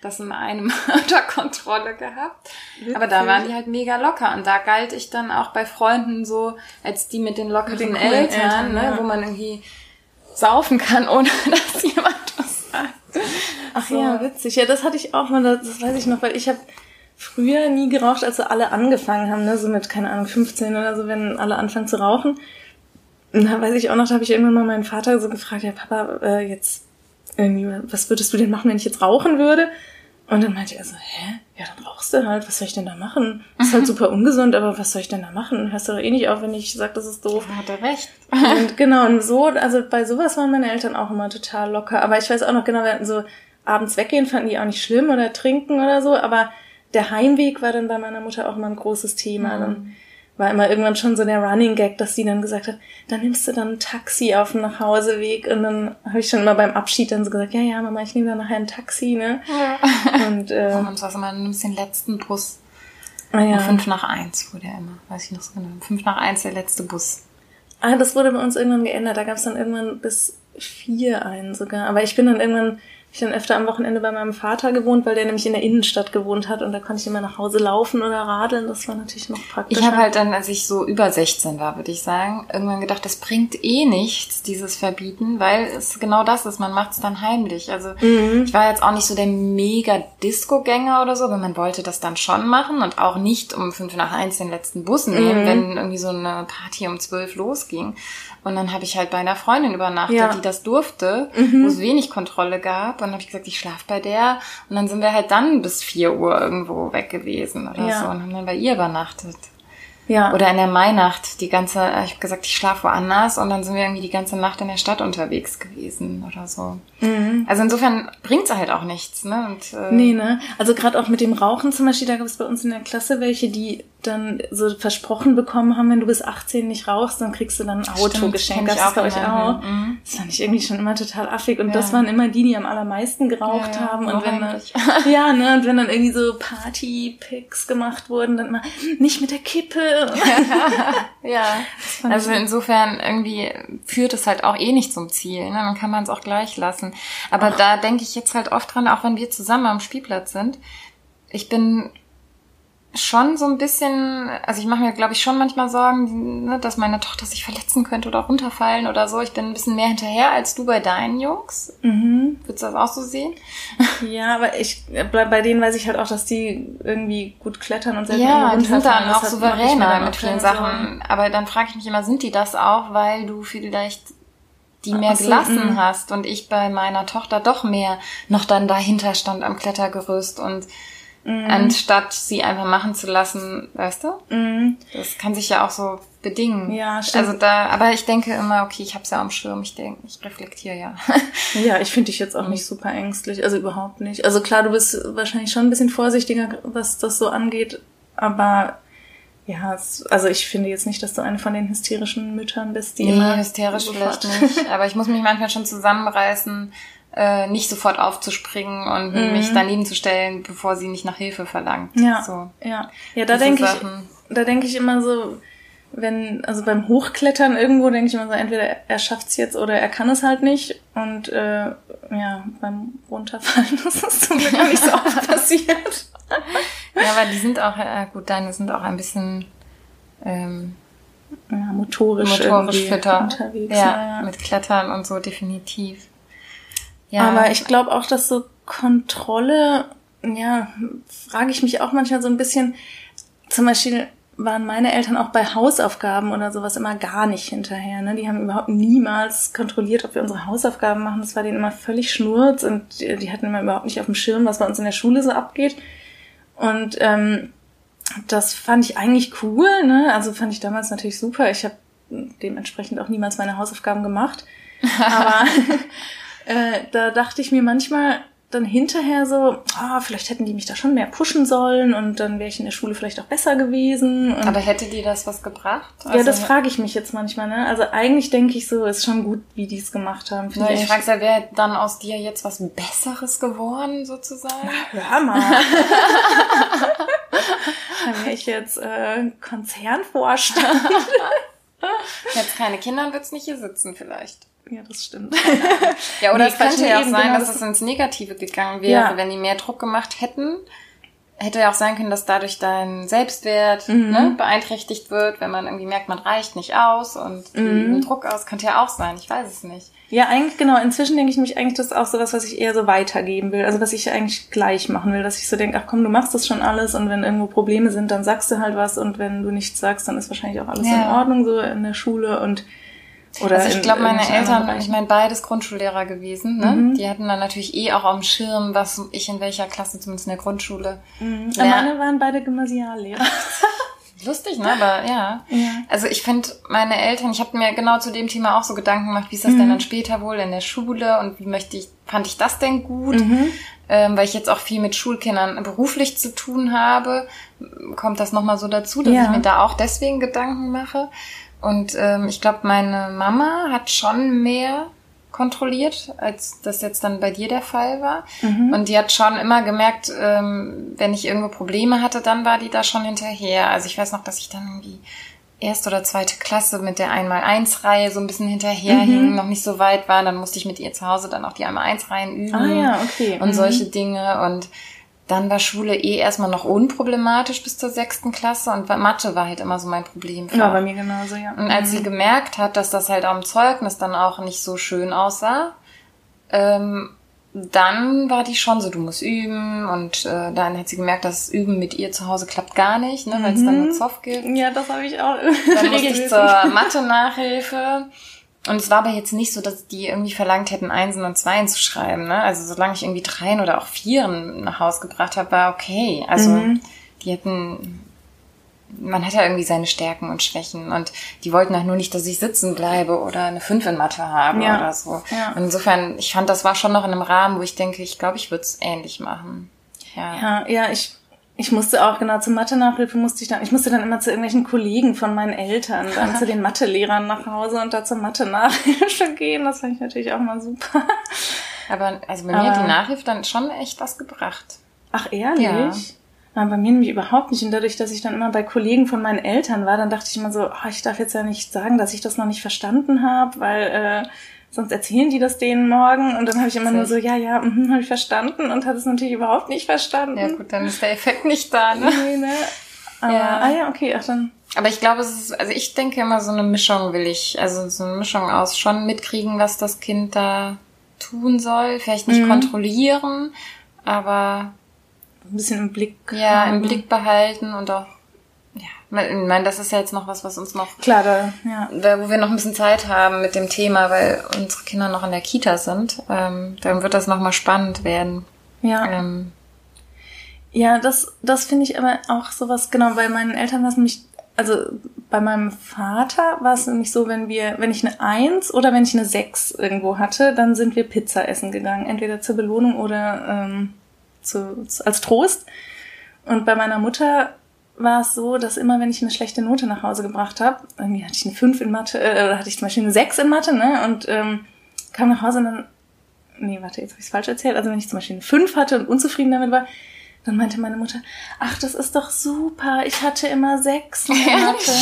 das in einem <laughs> unter Kontrolle gehabt. Aber da waren die halt mega locker. Und da galt ich dann auch bei Freunden so, als die mit den lockeren Mit den Eltern, Eltern, ne, ja. wo man irgendwie saufen kann, <laughs> ohne dass jemand was sagt. Ach So. ja, witzig. Ja, das hatte ich auch mal, das weiß ich noch, weil ich habe früher nie geraucht, als so alle angefangen haben, ne, so mit, keine Ahnung, 15 oder so, wenn alle anfangen zu rauchen. Und da weiß ich auch noch, da habe ich irgendwann mal meinen Vater so gefragt, ja Papa, äh, jetzt irgendwie, was würdest du denn machen, wenn ich jetzt rauchen würde? Und dann meinte er so, hä? Ja, dann rauchst du halt, was soll ich denn da machen? Ist halt super ungesund, aber was soll ich denn da machen? Hörst du doch eh nicht auf, wenn ich sag, das ist doof. Hat er recht. Und <laughs> genau, und so, also bei sowas waren meine Eltern auch immer total locker. Aber ich weiß auch noch genau, wir hatten so abends weggehen, fanden die auch nicht schlimm oder trinken oder so, aber der Heimweg war dann bei meiner Mutter auch immer ein großes Thema. Dann war immer irgendwann schon so der Running Gag, dass sie dann gesagt hat, dann nimmst du dann ein Taxi auf dem Nachhauseweg. Und dann habe ich schon immer beim Abschied dann so gesagt, ja, ja, Mama, ich nehme dann nachher ein Taxi, ne? Und äh, Und uns war es immer, du nimmst den letzten Bus. ah, Um ja. fünf nach eins fuhr der immer. Weiß ich noch so genau. Um Fünf nach eins der letzte Bus. Ah, das wurde bei uns irgendwann geändert. Da gab es dann irgendwann bis vier einen sogar. Aber ich bin dann irgendwann, ich dann öfter am Wochenende bei meinem Vater gewohnt, weil der nämlich in der Innenstadt gewohnt hat und da konnte ich immer nach Hause laufen oder radeln. Das war natürlich noch praktisch. Ich habe halt dann, als ich so über 16 war, würde ich sagen, irgendwann gedacht, das bringt eh nichts, dieses Verbieten, weil es genau das ist, man macht es dann heimlich. Also ich war jetzt auch nicht so der mega Disco-Gänger oder so, aber man wollte das dann schon machen und auch nicht um fünf nach eins den letzten Bus nehmen, wenn irgendwie so eine Party um zwölf losging. Und dann habe ich halt bei einer Freundin übernachtet, Ja. die das durfte, wo es wenig Kontrolle gab. Und dann habe ich gesagt, ich schlaf bei der. Und dann sind wir halt dann bis vier Uhr irgendwo weg gewesen oder Ja. so und haben dann bei ihr übernachtet. Ja. Oder in der Mainacht, die ganze, äh, ich habe gesagt, ich schlafe woanders und dann sind wir irgendwie die ganze Nacht in der Stadt unterwegs gewesen oder so. Also insofern bringt's halt auch nichts, ne? Und, äh, Nee, ne? Also gerade auch mit dem Rauchen zum Beispiel, da gab es bei uns in der Klasse welche, die dann so versprochen bekommen haben, wenn du bis 18 nicht rauchst, dann kriegst du dann ein Auto Stimmt, geschenkt. Das ist, immer. auch. Mhm. Das fand ich irgendwie schon immer total affig. Und Ja. das waren immer die, die am allermeisten geraucht Ja, haben. Und wenn dann, <laughs> ja, ne, und wenn dann irgendwie so Party-Picks gemacht wurden, dann immer, nicht mit der Kippe. Ja, also insofern irgendwie führt es halt auch eh nicht zum Ziel. Ne? Dann kann man es auch gleich lassen. Aber da denke ich jetzt halt oft dran, auch wenn wir zusammen am Spielplatz sind. Ich bin schon so ein bisschen, also ich mache mir, glaube ich, schon manchmal Sorgen, ne, dass meine Tochter sich verletzen könnte oder runterfallen oder so. Ich bin ein bisschen mehr hinterher als du bei deinen Jungs. Mhm. Würdest du das auch so sehen? <laughs> Ja, aber ich, bei, denen weiß ich halt auch, dass die irgendwie gut klettern und selber Ja, irgendwo die sind runterfallen. dann auch souveräner mit vielen keine Sachen. Aber dann frage ich mich immer, sind die das auch, weil du vielleicht die mehr so, gelassen mm. hast und ich bei meiner Tochter doch mehr noch dann dahinter stand am Klettergerüst und Mm. anstatt sie einfach machen zu lassen, weißt du? Mhm. Das kann sich ja auch so bedingen. Ja, stimmt. Also da, aber ich denke immer, okay, ich hab's ja am Schirm, ich denke, ich reflektiere ja. <laughs> Ja, ich finde dich jetzt auch nicht super ängstlich, also überhaupt nicht. Also klar, du bist wahrscheinlich schon ein bisschen vorsichtiger, was das so angeht, aber ja, es, also ich finde jetzt nicht, dass du eine von den hysterischen Müttern bist, die Nee, immer hysterisch sofort- vielleicht nicht. <laughs> Aber ich muss mich manchmal schon zusammenreißen, äh, nicht sofort aufzuspringen und mich daneben zu stellen, bevor sie nicht nach Hilfe verlangt. Mhm. Ja, So. ja, ja, da denke ich, da denke ich immer so, wenn, also beim Hochklettern irgendwo denke ich immer so, entweder er schafft's jetzt oder er kann es halt nicht. Und äh, ja, beim Runterfallen <laughs> ist das zum Glück nicht so oft <laughs> passiert. Ja, aber die sind auch, äh, gut, deine sind auch ein bisschen ähm, Ja, motorisch, motorisch fitter. unterwegs. ja, ja. mit Klettern und so definitiv. Ja, Aber ich glaube auch, dass so Kontrolle, ja, frage ich mich auch manchmal so ein bisschen, zum Beispiel waren meine Eltern auch bei Hausaufgaben oder sowas immer gar nicht hinterher. Ne? Die haben überhaupt niemals kontrolliert, ob wir unsere Hausaufgaben machen. Das war denen immer völlig schnurz und die, hatten immer überhaupt nicht auf dem Schirm, was bei uns in der Schule so abgeht. Und ähm, das fand ich eigentlich cool. Ne? Also fand ich damals natürlich super. Ich habe dementsprechend auch niemals meine Hausaufgaben gemacht. <laughs> Aber äh, da dachte ich mir manchmal, dann hinterher so, ah, vielleicht hätten die mich da schon mehr pushen sollen und dann wäre ich in der Schule vielleicht auch besser gewesen. Aber hätte die das was gebracht? Also, ja, das frage ich mich jetzt manchmal. Ne? Also eigentlich denke ich so, ist schon gut, wie die es gemacht haben. Ja, ich, ich frage ja, wäre dann aus dir jetzt was Besseres geworden, sozusagen? Na, hör mal. <laughs> dann wäre ich jetzt äh, Konzernvorstand. <laughs> jetzt keine Kinder und wird's nicht hier sitzen vielleicht. Ja, das stimmt. ja, oder nee, es könnte ja auch sein, genau dass es ins Negative gegangen wäre, ja. wenn die mehr Druck gemacht hätten. Hätte ja auch sein können, dass dadurch dein Selbstwert mhm. ne, beeinträchtigt wird, wenn man irgendwie merkt, man reicht nicht aus und mhm. Druck aus. Könnte ja auch sein, ich weiß es nicht. Ja, eigentlich genau. Inzwischen denke ich mich eigentlich, das ist auch so was, was ich eher so weitergeben will. Also was ich eigentlich gleich machen will, dass ich so denke, ach komm, du machst das schon alles und wenn irgendwo Probleme sind, dann sagst du halt was und wenn du nichts sagst, dann ist wahrscheinlich auch alles ja. in Ordnung so in der Schule und oder also ich glaube, meine Eltern, ich meine, beides Grundschullehrer gewesen, ne? Mhm. Die hatten dann natürlich eh auch am Schirm, was ich in welcher Klasse, zumindest in der Grundschule. Mhm. Meine waren beide Gymnasiallehrer. <laughs> Lustig, ne? Aber ja. ja. Also ich finde, meine Eltern, ich habe mir genau zu dem Thema auch so Gedanken gemacht, wie ist das mhm. denn dann später wohl in der Schule und wie möchte ich, fand ich das denn gut? Mhm. Ähm, weil ich jetzt auch viel mit Schulkindern beruflich zu tun habe, kommt das nochmal so dazu, dass ja. ich mir da auch deswegen Gedanken mache. Und ähm, ich glaube, meine Mama hat schon mehr kontrolliert, als das jetzt dann bei dir der Fall war. Mhm. Und die hat schon immer gemerkt, ähm, wenn ich irgendwo Probleme hatte, dann war die da schon hinterher. Also ich weiß noch, dass ich dann irgendwie erste oder zweite Klasse mit der Einmal-Eins-Reihe so ein bisschen hinterherhing, mhm. noch nicht so weit war. Dann musste ich mit ihr zu Hause dann auch die Einmal-Eins-Reihen üben. Ah ja, okay. Und mhm. solche Dinge. Und dann war Schule eh erstmal noch unproblematisch bis zur sechsten Klasse und Mathe war halt immer so mein Problem. Ja, bei mir genauso, ja. Und als mhm. sie gemerkt hat, dass das halt am Zeugnis dann auch nicht so schön aussah, ähm, dann war die schon so, du musst üben und äh, dann hat sie gemerkt, dass Üben mit ihr zu Hause klappt gar nicht, ne, weil es dann nur mhm. Zoff gibt. Ja, das habe ich auch. Dann musste ich zur Mathe-Nachhilfe und es war aber jetzt nicht so, dass die irgendwie verlangt hätten, Einsen und Zweien zu schreiben. Ne? Also solange ich irgendwie Dreien oder auch Vieren nach Haus gebracht habe, war okay. Also mhm. die hätten, man hat ja irgendwie seine Stärken und Schwächen und die wollten auch nur nicht, dass ich sitzen bleibe oder eine Fünf in Mathe habe ja. oder so. Ja. Und insofern, ich fand, das war schon noch in einem Rahmen, wo ich denke, ich glaube, ich würde es ähnlich machen. Ja. ja, ja, ich ich musste auch genau zur Mathe-Nachhilfe musste ich dann, ich musste dann immer zu irgendwelchen Kollegen von meinen Eltern, dann zu den <laughs> Mathe-Lehrern nach Hause und da zur Mathe-Nachhilfe <laughs> gehen. Das fand ich natürlich auch mal super. Aber also bei mir Aber, hat die Nachhilfe dann schon echt was gebracht. Ach ehrlich? Ja. Nein, bei mir nämlich überhaupt nicht. Und dadurch, dass ich dann immer bei Kollegen von meinen Eltern war, dann dachte ich immer so, oh, ich darf jetzt ja nicht sagen, dass ich das noch nicht verstanden habe, weil äh, sonst erzählen die das denen morgen und dann habe ich immer nur so, ja, ja, mhm, habe ich verstanden und hat es natürlich überhaupt nicht verstanden. Ja gut, dann ist der Effekt nicht da, ne? Nee, ne? Aber, ja. Ah ja, okay, ach dann. Aber ich glaube, es ist, also ich denke immer, so eine Mischung will ich, also so eine Mischung aus schon mitkriegen, was das Kind da tun soll, vielleicht nicht mhm. kontrollieren, aber ein bisschen im Blick. Ja, im Blick behalten und auch ich meine, das ist ja jetzt noch was, was uns noch. Klar, da, ja. wo wir noch ein bisschen Zeit haben mit dem Thema, weil unsere Kinder noch in der Kita sind. Ähm, dann wird das nochmal spannend werden. Ja. Ähm, ja, das, das finde ich aber auch sowas, genau, bei meinen Eltern war es nämlich, also bei meinem Vater war es nämlich so, wenn wir, wenn ich eine Eins oder wenn ich eine Sechs irgendwo hatte, dann sind wir Pizza essen gegangen. Entweder zur Belohnung oder ähm, zu, als Trost. Und bei meiner Mutter war es so, dass immer, wenn ich eine schlechte Note nach Hause gebracht habe, irgendwie hatte ich eine 5 in Mathe, äh, oder hatte ich zum Beispiel eine 6 in Mathe, ne? Und ähm, kam nach Hause und dann, nee, warte, jetzt habe ich es falsch erzählt. Also wenn ich zum Beispiel eine 5 hatte und unzufrieden damit war, dann meinte meine Mutter, ach, das ist doch super, ich hatte immer 6 in Mathe.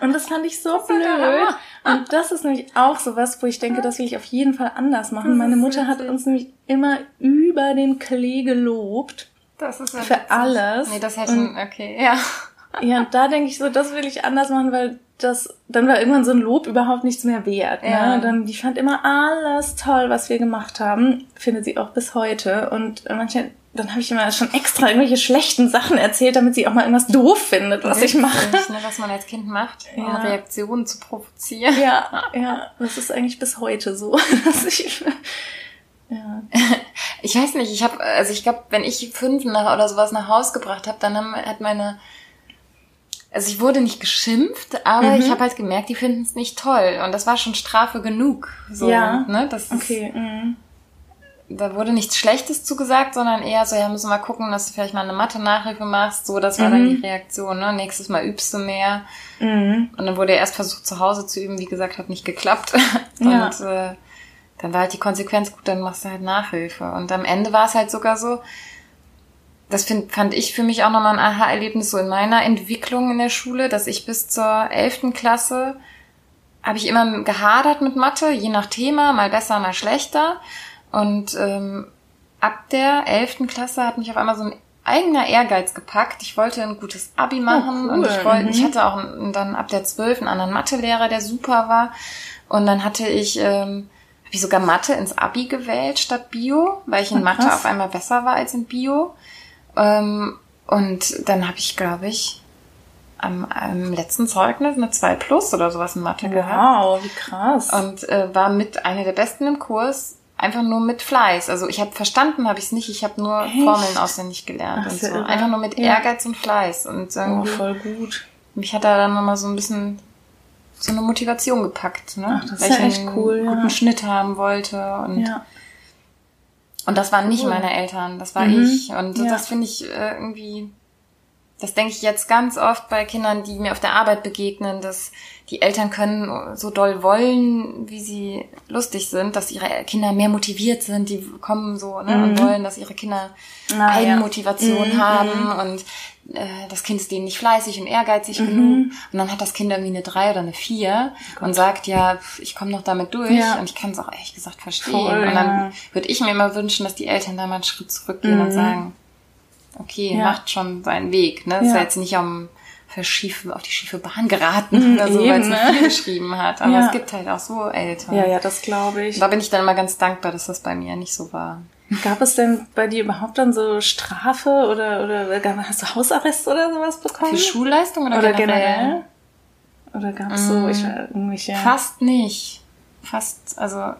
und das fand ich so blöd. Und das ist nämlich auch so was, wo ich denke, das will ich auf jeden Fall anders machen. Meine Mutter hat uns nämlich immer über den Klee gelobt das ist ja für witzig. alles. Nee, das hätten, okay, ja. <laughs> Ja, und da denke ich so, das will ich anders machen, weil das, dann war irgendwann so ein Lob überhaupt nichts mehr wert. Ne? Ja. Dann, die fand immer alles toll, was wir gemacht haben, findet sie auch bis heute. Und manche dann habe ich immer schon extra irgendwelche schlechten Sachen erzählt, damit sie auch mal irgendwas doof findet, was ich mache. Ne, was man als Kind macht, um ja. Reaktionen zu provozieren. Ja, ja, das ist eigentlich bis heute so. <laughs> Dass ich, ja. <laughs> Ich weiß nicht, ich habe, also ich glaube, wenn ich fünf nach, oder sowas nach Haus gebracht habe, dann haben, hat meine also ich wurde nicht geschimpft, aber mhm. ich habe halt gemerkt, die finden es nicht toll. Und das war schon Strafe genug. So, ja. Ne? Das ist, okay. Mhm. Da wurde nichts Schlechtes zugesagt, sondern eher so, ja, müssen wir mal gucken, dass du vielleicht mal eine Mathe-Nachhilfe machst. So, das war mhm. dann die Reaktion. Ne? Nächstes Mal übst du mehr. Mhm. Und dann wurde er erst versucht, zu Hause zu üben. Wie gesagt, hat nicht geklappt. <laughs> Ja. Und äh, dann war halt die Konsequenz, gut, dann machst du halt Nachhilfe. Und am Ende war es halt sogar so, das find, fand ich für mich auch nochmal ein Aha-Erlebnis so in meiner Entwicklung in der Schule, dass ich bis zur elften Klasse habe ich immer gehadert mit Mathe, je nach Thema, mal besser, mal schlechter. Und ähm, ab der elften Klasse hat mich auf einmal so ein eigener Ehrgeiz gepackt. Ich wollte ein gutes Abi oh, machen oh, cool. und ich wollte, mhm. ich hatte auch dann ab der zwölf einen anderen Mathelehrer, der super war. Und dann hatte ich, ähm, ich sogar Mathe ins Abi gewählt statt Bio, weil ich in Mathe auf einmal besser war als in Bio. Ähm, und dann habe ich, glaube ich, am, am letzten Zeugnis eine 2 Plus oder sowas in Mathe wow, gehabt. Wow, wie krass. Und äh, war mit einer der Besten im Kurs, einfach nur mit Fleiß. Also ich habe verstanden, habe ich es nicht, ich habe nur Echt? Formeln auswendig gelernt Ach, und so. Irre. Einfach nur mit Ehrgeiz ja. und Fleiß. Und irgendwie, oh, voll gut. Mich hat da dann nochmal so ein bisschen so eine Motivation gepackt, ne? Ach, das Weil ist ja echt cool, einen guten Schnitt haben wollte und ja. Und das waren nicht cool. meine Eltern, das war mhm. ich. Und ja. das finde ich äh, irgendwie, das denke ich jetzt ganz oft bei Kindern, die mir auf der Arbeit begegnen, dass die Eltern können so doll wollen, wie sie lustig sind, dass ihre Kinder mehr motiviert sind, die kommen so ne, mhm. und wollen, dass ihre Kinder ah, Eigenmotivation ja. mhm. haben mhm. und äh, das Kind ist denen nicht fleißig und ehrgeizig mhm. genug. Und dann hat das Kind irgendwie eine drei oder eine vier oh und sagt, ja, ich komme noch damit durch ja. und ich kann es auch ehrlich gesagt verstehen. Voll, und dann ja. würde ich mir immer wünschen, dass die Eltern da mal einen Schritt zurückgehen und mhm. sagen, okay, macht schon seinen Weg. Ne? Das ist ja jetzt nicht um schiefe, auf die schiefe Bahn geraten oder so, weil es nicht viel geschrieben hat. Aber ja. es gibt halt auch so Eltern. Ja, ja, das glaube ich. Da bin ich dann immer ganz dankbar, dass das bei mir nicht so war. Gab es denn bei dir überhaupt dann so Strafe oder, oder hast du Hausarrest oder sowas bekommen? Für Schulleistung oder, oder generell? generell? Oder gab es so mm, ich, irgendwelche... Fast nicht. Fast, also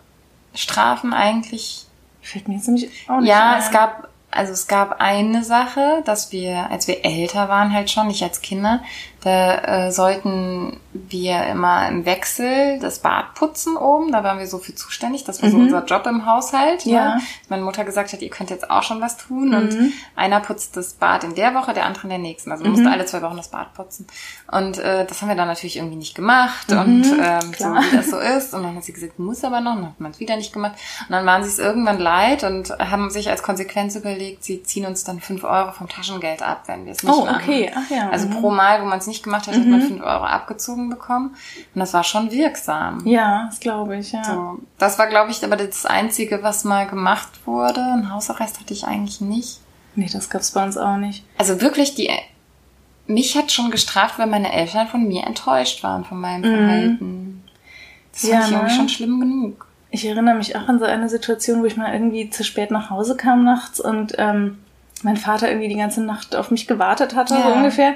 Strafen eigentlich... Fällt mir jetzt nämlich auch nicht Ja, ein. es gab also es gab eine Sache, dass wir, als wir älter waren halt schon, nicht als Kinder, da äh, sollten wir immer im Wechsel das Bad putzen oben. Da waren wir so für zuständig. Das war mhm. so unser Job im Haushalt. Ne? Ja. Ne? Meine Mutter gesagt hat, ihr könnt jetzt auch schon was tun. Mhm. Und einer putzt das Bad in der Woche, der andere in der nächsten. Also man mhm. musste alle zwei Wochen das Bad putzen. Und äh, das haben wir dann natürlich irgendwie nicht gemacht. Mhm. Und ähm, so wie das so ist. Und dann hat sie gesagt, muss aber noch. Und dann hat man es wieder nicht gemacht. Und dann waren sie es irgendwann leid und haben sich als Konsequenz überlegt, sie ziehen uns dann fünf Euro vom Taschengeld ab, wenn wir es nicht oh, machen. okay. Ach ja. Also pro Mal, wo man es nicht gemacht hat, mhm. man 5 mhm. Euro abgezogen bekommen. Und das war schon wirksam. Ja, das glaube ich, ja. So, das war, glaube ich, aber das Einzige, was mal gemacht wurde. Ein Hausarrest hatte ich eigentlich nicht. Nee, das gab's bei uns auch nicht. Also wirklich, die mich hat schon gestraft, wenn meine Eltern von mir enttäuscht waren, von meinem mhm. Verhalten. Das ja, fand ich ne? schon schlimm genug. Ich erinnere mich auch an so eine Situation, wo ich mal irgendwie zu spät nach Hause kam nachts und ähm, mein Vater irgendwie die ganze Nacht auf mich gewartet hatte, ja. so ungefähr.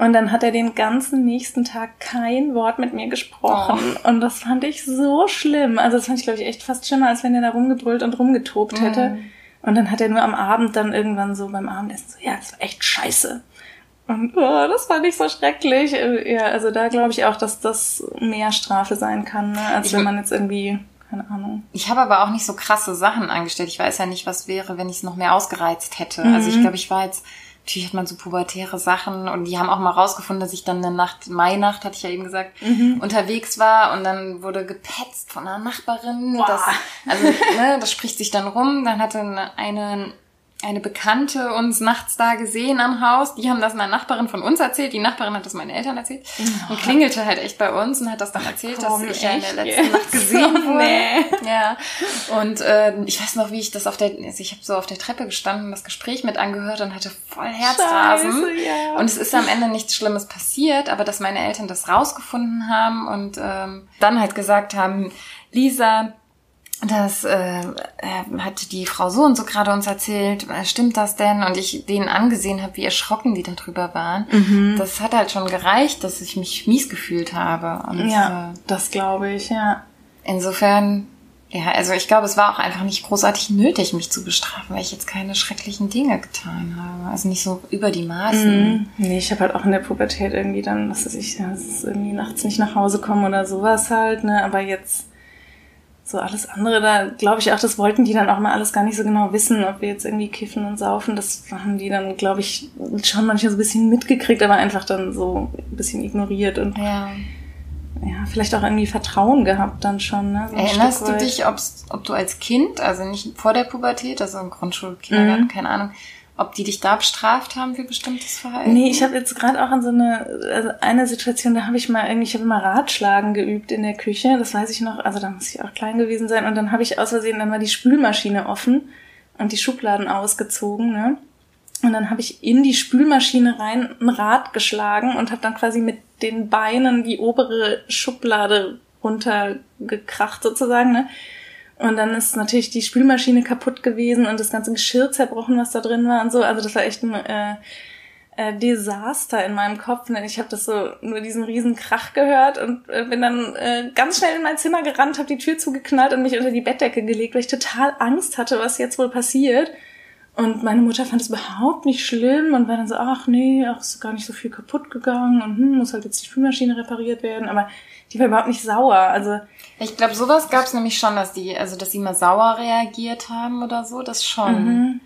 Und dann hat er den ganzen nächsten Tag kein Wort mit mir gesprochen. Oh. Und das fand ich so schlimm. Also das fand ich, glaube ich, echt fast schlimmer, als wenn er da rumgebrüllt und rumgetobt hätte. Mm. Und dann hat er nur am Abend dann irgendwann so beim Abendessen so, ja, das war echt scheiße. Und oh, das fand ich so schrecklich. Ja, also da glaube ich auch, dass das mehr Strafe sein kann, ne, als ich wenn man jetzt irgendwie keine Ahnung. Ich habe aber auch nicht so krasse Sachen angestellt. Ich weiß ja nicht, was wäre, wenn ich es noch mehr ausgereizt hätte. Mhm. Also ich glaube, ich war jetzt natürlich hat man so pubertäre Sachen und die haben auch mal rausgefunden, dass ich dann eine Nacht, Mai-Nacht, hatte ich ja eben gesagt, mhm. unterwegs war und dann wurde gepetzt von einer Nachbarin. Das, also, ne, das spricht sich dann rum. Dann hatte eine, eine eine Bekannte uns nachts da gesehen am Haus. Die haben das einer Nachbarin von uns erzählt. Die Nachbarin hat das meinen Eltern erzählt und klingelte halt echt bei uns und hat das dann erzählt, Komm, dass ich ja in der letzten? Nacht gesehen oh, <laughs> wurde. Nee. Ja. Und äh, ich weiß noch, wie ich das auf der, also ich habe so auf der Treppe gestanden, das Gespräch mit angehört und hatte voll Herzrasen. Scheiße, ja. Und es ist am Ende nichts Schlimmes passiert, aber dass meine Eltern das rausgefunden haben und ähm, dann halt gesagt haben, Lisa, das äh, äh, hat die Frau so und so gerade uns erzählt, äh, stimmt das denn? Und ich denen angesehen habe, wie erschrocken die darüber waren. Mhm. Das hat halt schon gereicht, dass ich mich mies gefühlt habe. Und, ja, äh, das glaube ich, ja. Insofern, ja, also ich glaube, es war auch einfach nicht großartig nötig, mich zu bestrafen, weil ich jetzt keine schrecklichen Dinge getan habe. Also nicht so über die Maßen. Mhm. Nee, ich habe halt auch in der Pubertät irgendwie dann, was weiß ich, irgendwie nachts nicht nach Hause kommen oder sowas halt, ne? Aber jetzt so alles andere, da glaube ich auch, das wollten die dann auch mal alles gar nicht so genau wissen, ob wir jetzt irgendwie kiffen und saufen. Das haben die dann, glaube ich, schon manchmal so ein bisschen mitgekriegt, aber einfach dann so ein bisschen ignoriert und ja, ja vielleicht auch irgendwie Vertrauen gehabt dann schon. Ne? So Erinnerst du dich, ob du als Kind, also nicht vor der Pubertät, also im Grundschul, Kindergarten, mhm. keine Ahnung, ob die dich da bestraft haben für bestimmtes Verhalten? Nee, ich habe jetzt gerade auch in so eine, also eine Situation, da habe ich mal irgendwie, ich habe immer Ratschlagen geübt in der Küche, das weiß ich noch, also da muss ich auch klein gewesen sein und dann habe ich aus Versehen dann mal die Spülmaschine offen und die Schubladen ausgezogen, ne? Und dann habe ich in die Spülmaschine rein ein Rad geschlagen und habe dann quasi mit den Beinen die obere Schublade runtergekracht sozusagen, ne? Und dann ist natürlich die Spülmaschine kaputt gewesen und das ganze Geschirr zerbrochen, was da drin war und so. Also das war echt ein äh, äh, Desaster in meinem Kopf. Denn ich habe das so nur diesen riesen Krach gehört und äh, bin dann äh, ganz schnell in mein Zimmer gerannt, habe die Tür zugeknallt und mich unter die Bettdecke gelegt, weil ich total Angst hatte, was jetzt wohl passiert. Und meine Mutter fand es überhaupt nicht schlimm und war dann so, ach nee, ach, ist gar nicht so viel kaputt gegangen und hm, muss halt jetzt die Spülmaschine repariert werden. Aber die war überhaupt nicht sauer. Also ich glaube, sowas gab es nämlich schon, dass die, also dass sie mal sauer reagiert haben oder so, das schon. Mhm.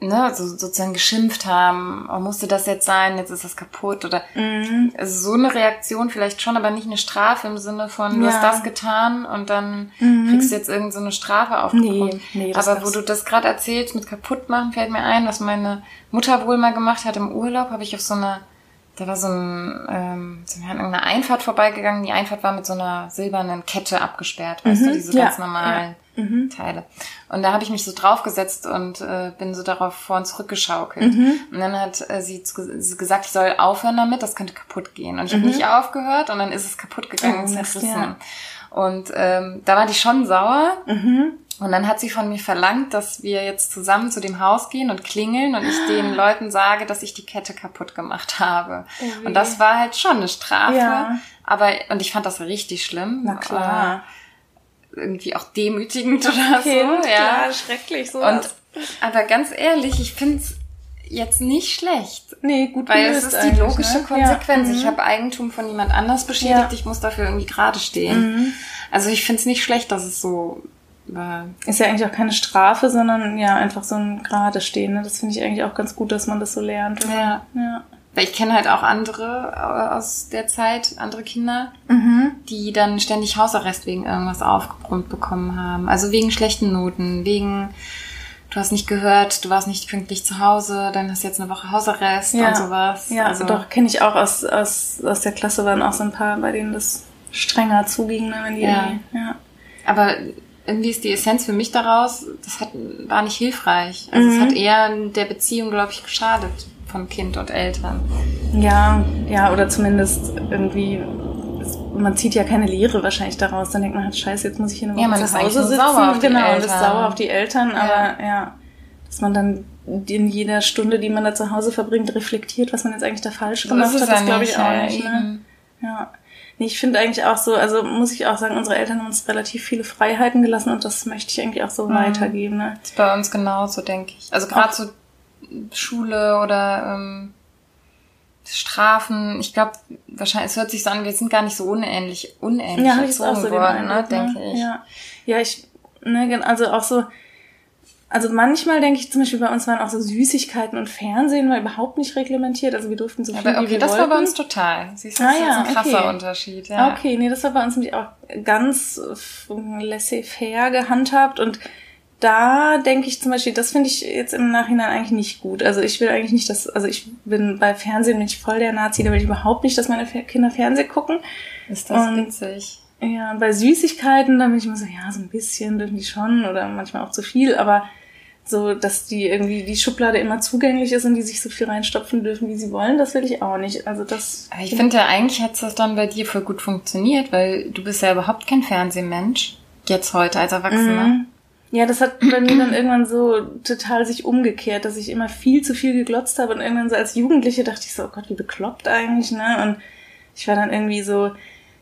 Ne, also sozusagen geschimpft haben, oh, musste das jetzt sein, jetzt ist das kaputt oder mhm. also so eine Reaktion vielleicht schon, aber nicht eine Strafe im Sinne von, du ja. hast das getan und dann mhm. kriegst du jetzt irgendeine so Strafe aufgebrummt. Nee, nee, aber wo du das gerade erzählst mit kaputt machen, fällt mir ein, was meine Mutter wohl mal gemacht hat im Urlaub, habe ich auf so einer da war so ein, ähm, sind wir an irgendeiner Einfahrt vorbeigegangen. Die Einfahrt war mit so einer silbernen Kette abgesperrt, weißt mhm, du, diese ja, ganz normalen ja. mhm. Teile. Und da habe ich mich so draufgesetzt und äh, bin so darauf vor und zurück geschaukelt. Mhm. Und dann hat äh, sie gesagt, ich soll aufhören damit, das könnte kaputt gehen. Und ich habe mhm. nicht aufgehört und dann ist es kaputt gegangen, oh, zerrissen. Ja. Und ähm, da war die schon sauer. Mhm. Und dann hat sie von mir verlangt, dass wir jetzt zusammen zu dem Haus gehen und klingeln und ich den <gasps> Leuten sage, dass ich die Kette kaputt gemacht habe. Oh und das war halt schon eine Strafe. Ja. Aber, und ich fand das richtig schlimm. Na klar. Äh, irgendwie auch demütigend <laughs> oder so. Ja, klar, schrecklich so. Und, aber ganz ehrlich, ich finde es jetzt nicht schlecht. Nee, gut Weil es ist die logische ne? Konsequenz. Ja. Ich mhm. habe Eigentum von jemand anders beschädigt, ja. ich muss dafür irgendwie gerade stehen. Mhm. Also ich finde es nicht schlecht, dass es so ist ja eigentlich auch keine Strafe, sondern ja, einfach so ein gerade stehen. Ne? Das finde ich eigentlich auch ganz gut, dass man das so lernt. Ja. ja. Weil ich kenne halt auch andere aus der Zeit, andere Kinder, mhm. die dann ständig Hausarrest wegen irgendwas aufgebrummt bekommen haben. Also wegen schlechten Noten, wegen du hast nicht gehört, du warst nicht pünktlich zu Hause, dann hast du jetzt eine Woche Hausarrest ja. und sowas. Ja, also doch, kenne ich auch aus, aus, aus der Klasse waren auch so ein paar, bei denen das strenger zuging, ne, wenn die, ja. ja. Aber irgendwie ist die Essenz für mich daraus, das hat, war nicht hilfreich. Also mhm. es hat eher der Beziehung, glaube ich, geschadet von Kind und Eltern. Ja, ja, oder zumindest irgendwie, man zieht ja keine Lehre wahrscheinlich daraus. Dann denkt man halt, scheiße, jetzt muss ich hier nur ja, zu Hause sitzen. Sauer auf genau, und ist sauer auf die Eltern, aber ja. ja, dass man dann in jeder Stunde, die man da zu Hause verbringt, reflektiert, was man jetzt eigentlich da falsch gemacht hat, das glaube ich auch nicht. Ne? Ja. Nee, ich finde eigentlich auch so, also muss ich auch sagen, unsere Eltern haben uns relativ viele Freiheiten gelassen und das möchte ich eigentlich auch so mhm. weitergeben. Ne? Das ist bei uns genauso, denke ich. Also gerade so Schule oder ähm, Strafen, ich glaube, wahrscheinlich, es hört sich so an, wir sind gar nicht so unähnlich, unähnlich ja, erzogen so worden, ne, denke ich. Ja, ja ich, ne, also auch so, also manchmal denke ich zum Beispiel bei uns waren auch so Süßigkeiten und Fernsehen war überhaupt nicht reglementiert. Also wir durften so viel Aber okay, wie wir das wollten. war bei uns total. Siehst du, das ah, ja, ist ein krasser okay. Unterschied. Ja. Okay, nee, das war bei uns nämlich auch ganz laissez-faire gehandhabt und da denke ich zum Beispiel, das finde ich jetzt im Nachhinein eigentlich nicht gut. Also ich will eigentlich nicht, dass, also ich bin bei Fernsehen bin ich voll der Nazi, da will ich überhaupt nicht, dass meine Kinder Fernsehen gucken. Ist das und, witzig? Ja, bei Süßigkeiten, da bin ich immer so, ja, so ein bisschen dürfen die schon oder manchmal auch zu viel, aber so, dass die irgendwie die Schublade immer zugänglich ist und die sich so viel reinstopfen dürfen, wie sie wollen, das will ich auch nicht. Also das. Ich finde ja eigentlich hat das dann bei dir voll gut funktioniert, weil du bist ja überhaupt kein Fernsehmensch. Jetzt heute als Erwachsener. Mhm. Ja, das hat bei mir dann irgendwann so total sich umgekehrt, dass ich immer viel zu viel geglotzt habe und irgendwann so als Jugendliche dachte ich so, oh Gott, wie bekloppt eigentlich, ne? Und ich war dann irgendwie so,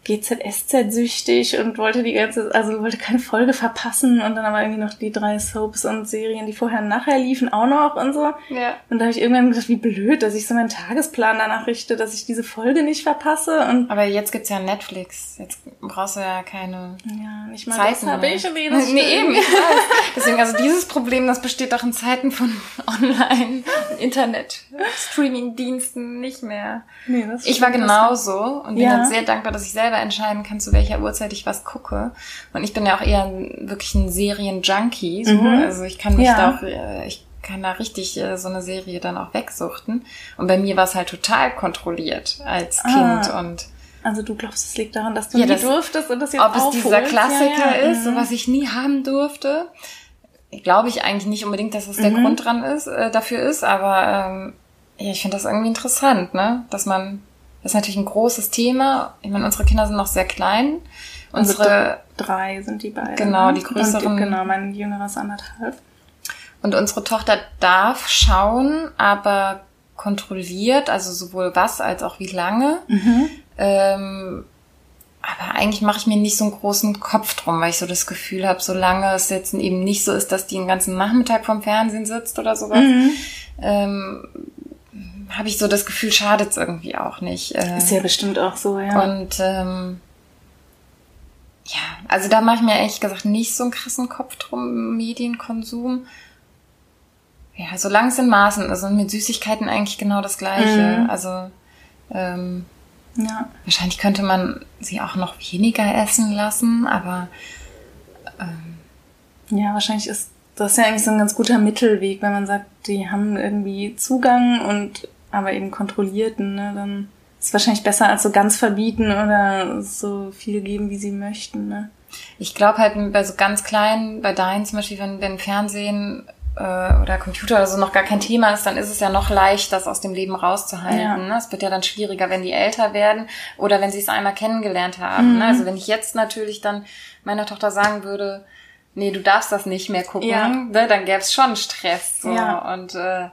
GZSZ-süchtig und wollte die ganze, also wollte keine Folge verpassen und dann aber irgendwie noch die drei Soaps und Serien, die vorher und nachher liefen, auch noch und so. Ja. Und da habe ich irgendwann gedacht, wie blöd, dass ich so meinen Tagesplan danach richte, dass ich diese Folge nicht verpasse. Und aber jetzt gibt's ja Netflix. Jetzt brauchst du ja keine ja, nicht mal Zeiten das habe ich. Nee, <laughs> das nee, stimmt. eben, ich weiß. Deswegen, also dieses Problem, das besteht doch in Zeiten von <laughs> Online, Internet, Streaming-Diensten nicht mehr. Nee, das Ich war genauso und bin Ja. halt sehr dankbar, dass ich selber entscheiden kann, zu welcher Uhrzeit ich was gucke. Und ich bin ja auch eher ein, wirklich ein Serien-Junkie. So. Mhm. Also ich kann mich Ja. da auch, äh, ich kann da richtig äh, so eine Serie dann auch wegsuchten. Und bei mir war es halt total kontrolliert als Ah. Kind und Also du glaubst, es liegt daran, dass du Ja, nie das- durftest und das jetzt ob es aufholst? dieser Klassiker ja, ja. ist, so mhm. was ich nie haben durfte. Glaube ich eigentlich nicht unbedingt, dass das der Mhm. Grund dran ist, äh, dafür ist, aber ähm, ja, ich finde das irgendwie interessant, ne? Dass man, das ist natürlich ein großes Thema. Ich meine, unsere Kinder sind noch sehr klein. Also Unsere, drei sind die beiden. Genau, die größeren- Und, genau, mein jüngerer ist anderthalb. und unsere Tochter darf schauen, aber kontrolliert, also sowohl was als auch wie lange. Mhm. Ähm, aber eigentlich mache ich mir nicht so einen großen Kopf drum, weil ich so das Gefühl habe, solange es jetzt eben nicht so ist, dass die den ganzen Nachmittag vorm Fernsehen sitzt oder sowas, Mhm. ähm, habe ich so das Gefühl, schadet es irgendwie auch nicht. Äh, Ist ja bestimmt auch so, ja. Und ähm, ja, also da mache ich mir ehrlich gesagt nicht so einen krassen Kopf drum, Medienkonsum. Ja, solange es in Maßen ist und mit Süßigkeiten eigentlich genau das Gleiche. Mhm. Also ähm, ja. Wahrscheinlich könnte man sie auch noch weniger essen lassen, aber ähm, Ja, wahrscheinlich ist das ja eigentlich so ein ganz guter Mittelweg, wenn man sagt, die haben irgendwie Zugang und aber eben kontrollierten, ne, dann ist es wahrscheinlich besser als so ganz verbieten oder so viel geben, wie sie möchten, ne. ich glaube halt bei so ganz kleinen, bei deinen zum Beispiel, wenn, wenn Fernsehen äh, oder Computer oder so noch gar kein Thema ist, dann ist es ja noch leicht, das aus dem Leben rauszuhalten. Ja. Ne? Es wird ja dann schwieriger, wenn die älter werden oder wenn sie es einmal kennengelernt haben. Mhm. Ne? Also wenn ich jetzt natürlich dann meiner Tochter sagen würde, nee, du darfst das nicht mehr gucken, Ja. ne? dann gäbe es schon Stress. So. Ja. Und äh,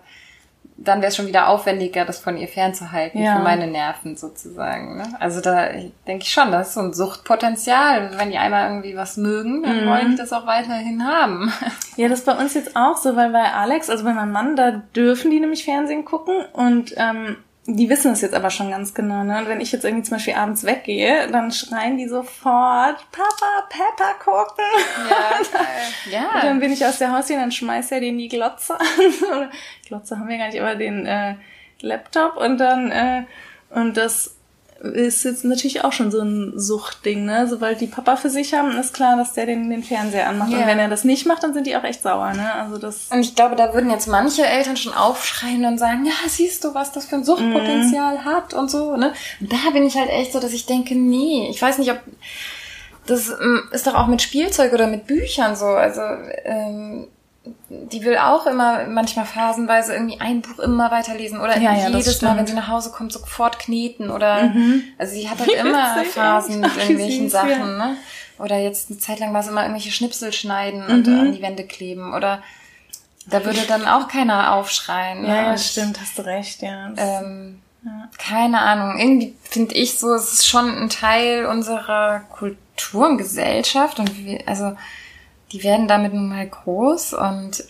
dann wäre es schon wieder aufwendiger, das von ihr fernzuhalten, Ja. für meine Nerven sozusagen. Ne? Also da denke ich schon, das ist so ein Suchtpotenzial. Wenn die einmal irgendwie was mögen, dann Mhm. wollen die das auch weiterhin haben. <laughs> Ja, das ist bei uns jetzt auch so, weil bei Alex, also bei meinem Mann, da dürfen die nämlich Fernsehen gucken und ähm, die wissen es jetzt aber schon ganz genau. Ne? Und wenn ich jetzt irgendwie zum Beispiel abends weggehe, dann schreien die sofort, Papa, Pepper gucken. Ja, <laughs> Und dann ja. bin ich aus der Haustür, dann schmeißt er den die Glotze an. <laughs> Glotze haben wir gar nicht, aber den äh, Laptop und dann äh, und das ist jetzt natürlich auch schon so ein Suchtding, ne? Sobald die Papa für sich haben, ist klar, dass der den, den Fernseher anmacht. Ja. Und wenn er das nicht macht, dann sind die auch echt sauer, ne? Also das. Und ich glaube, da würden jetzt manche Eltern schon aufschreien und sagen, ja, siehst du, was das für ein Suchtpotenzial hat und so, ne? Und da bin ich halt echt so, dass ich denke, nee, ich weiß nicht, ob das ähm, ist doch auch mit Spielzeug oder mit Büchern so. Also ähm, die will auch immer manchmal phasenweise irgendwie ein Buch immer weiterlesen oder Ja, ja, jedes Mal, wenn sie nach Hause kommt, sofort kneten oder Mhm. also sie hat <laughs> halt immer Phasen mit irgendwelchen ja. Sachen, ne? Oder jetzt eine Zeit lang war es immer irgendwelche Schnipsel schneiden und Mhm. an die Wände kleben oder da würde dann auch keiner aufschreien. Ja, ja, Und, stimmt, hast du recht, ja. Ähm, Ja. Keine Ahnung. Irgendwie finde ich so, es ist schon ein Teil unserer Kultur und Gesellschaft und wir, also die werden damit nun mal groß und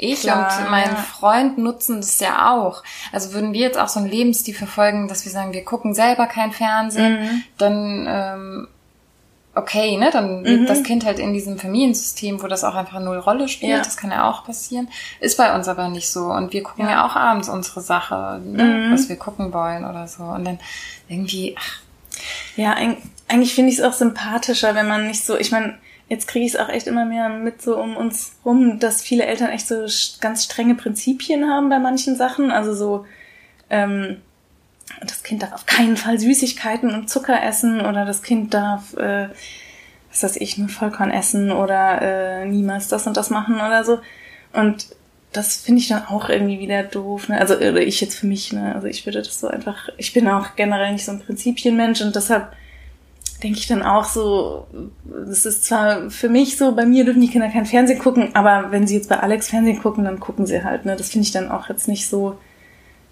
ich Klar, und mein ja. Freund nutzen das ja auch. Also würden wir jetzt auch so einen Lebensstil verfolgen, dass wir sagen, wir gucken selber kein Fernsehen, Mhm. dann ähm, okay, ne? Dann Mhm. lebt das Kind halt in diesem Familiensystem, wo das auch einfach null Rolle spielt. Ja. Das kann ja auch passieren. Ist bei uns aber nicht so. Und wir gucken ja, Ja. auch abends unsere Sache, ne? Mhm. was wir gucken wollen oder so. Und dann irgendwie, ach, Ja, eig- eigentlich finde ich es auch sympathischer, wenn man nicht so, ich meine, jetzt kriege ich es auch echt immer mehr mit so um uns rum, dass viele Eltern echt so ganz strenge Prinzipien haben bei manchen Sachen. Also so, ähm, das Kind darf auf keinen Fall Süßigkeiten und Zucker essen oder das Kind darf, äh, was weiß ich, nur Vollkorn essen oder äh, niemals das und das machen oder so. Und das finde ich dann auch irgendwie wieder doof. Ne? Also oder ich jetzt für mich, ne? Also ich würde das so einfach, ich bin auch generell nicht so ein Prinzipienmensch und deshalb denke ich dann auch so, das ist zwar für mich so, bei mir dürfen die Kinder kein Fernsehen gucken, aber wenn sie jetzt bei Alex Fernsehen gucken, dann gucken sie halt. Ne? Das finde ich dann auch jetzt nicht so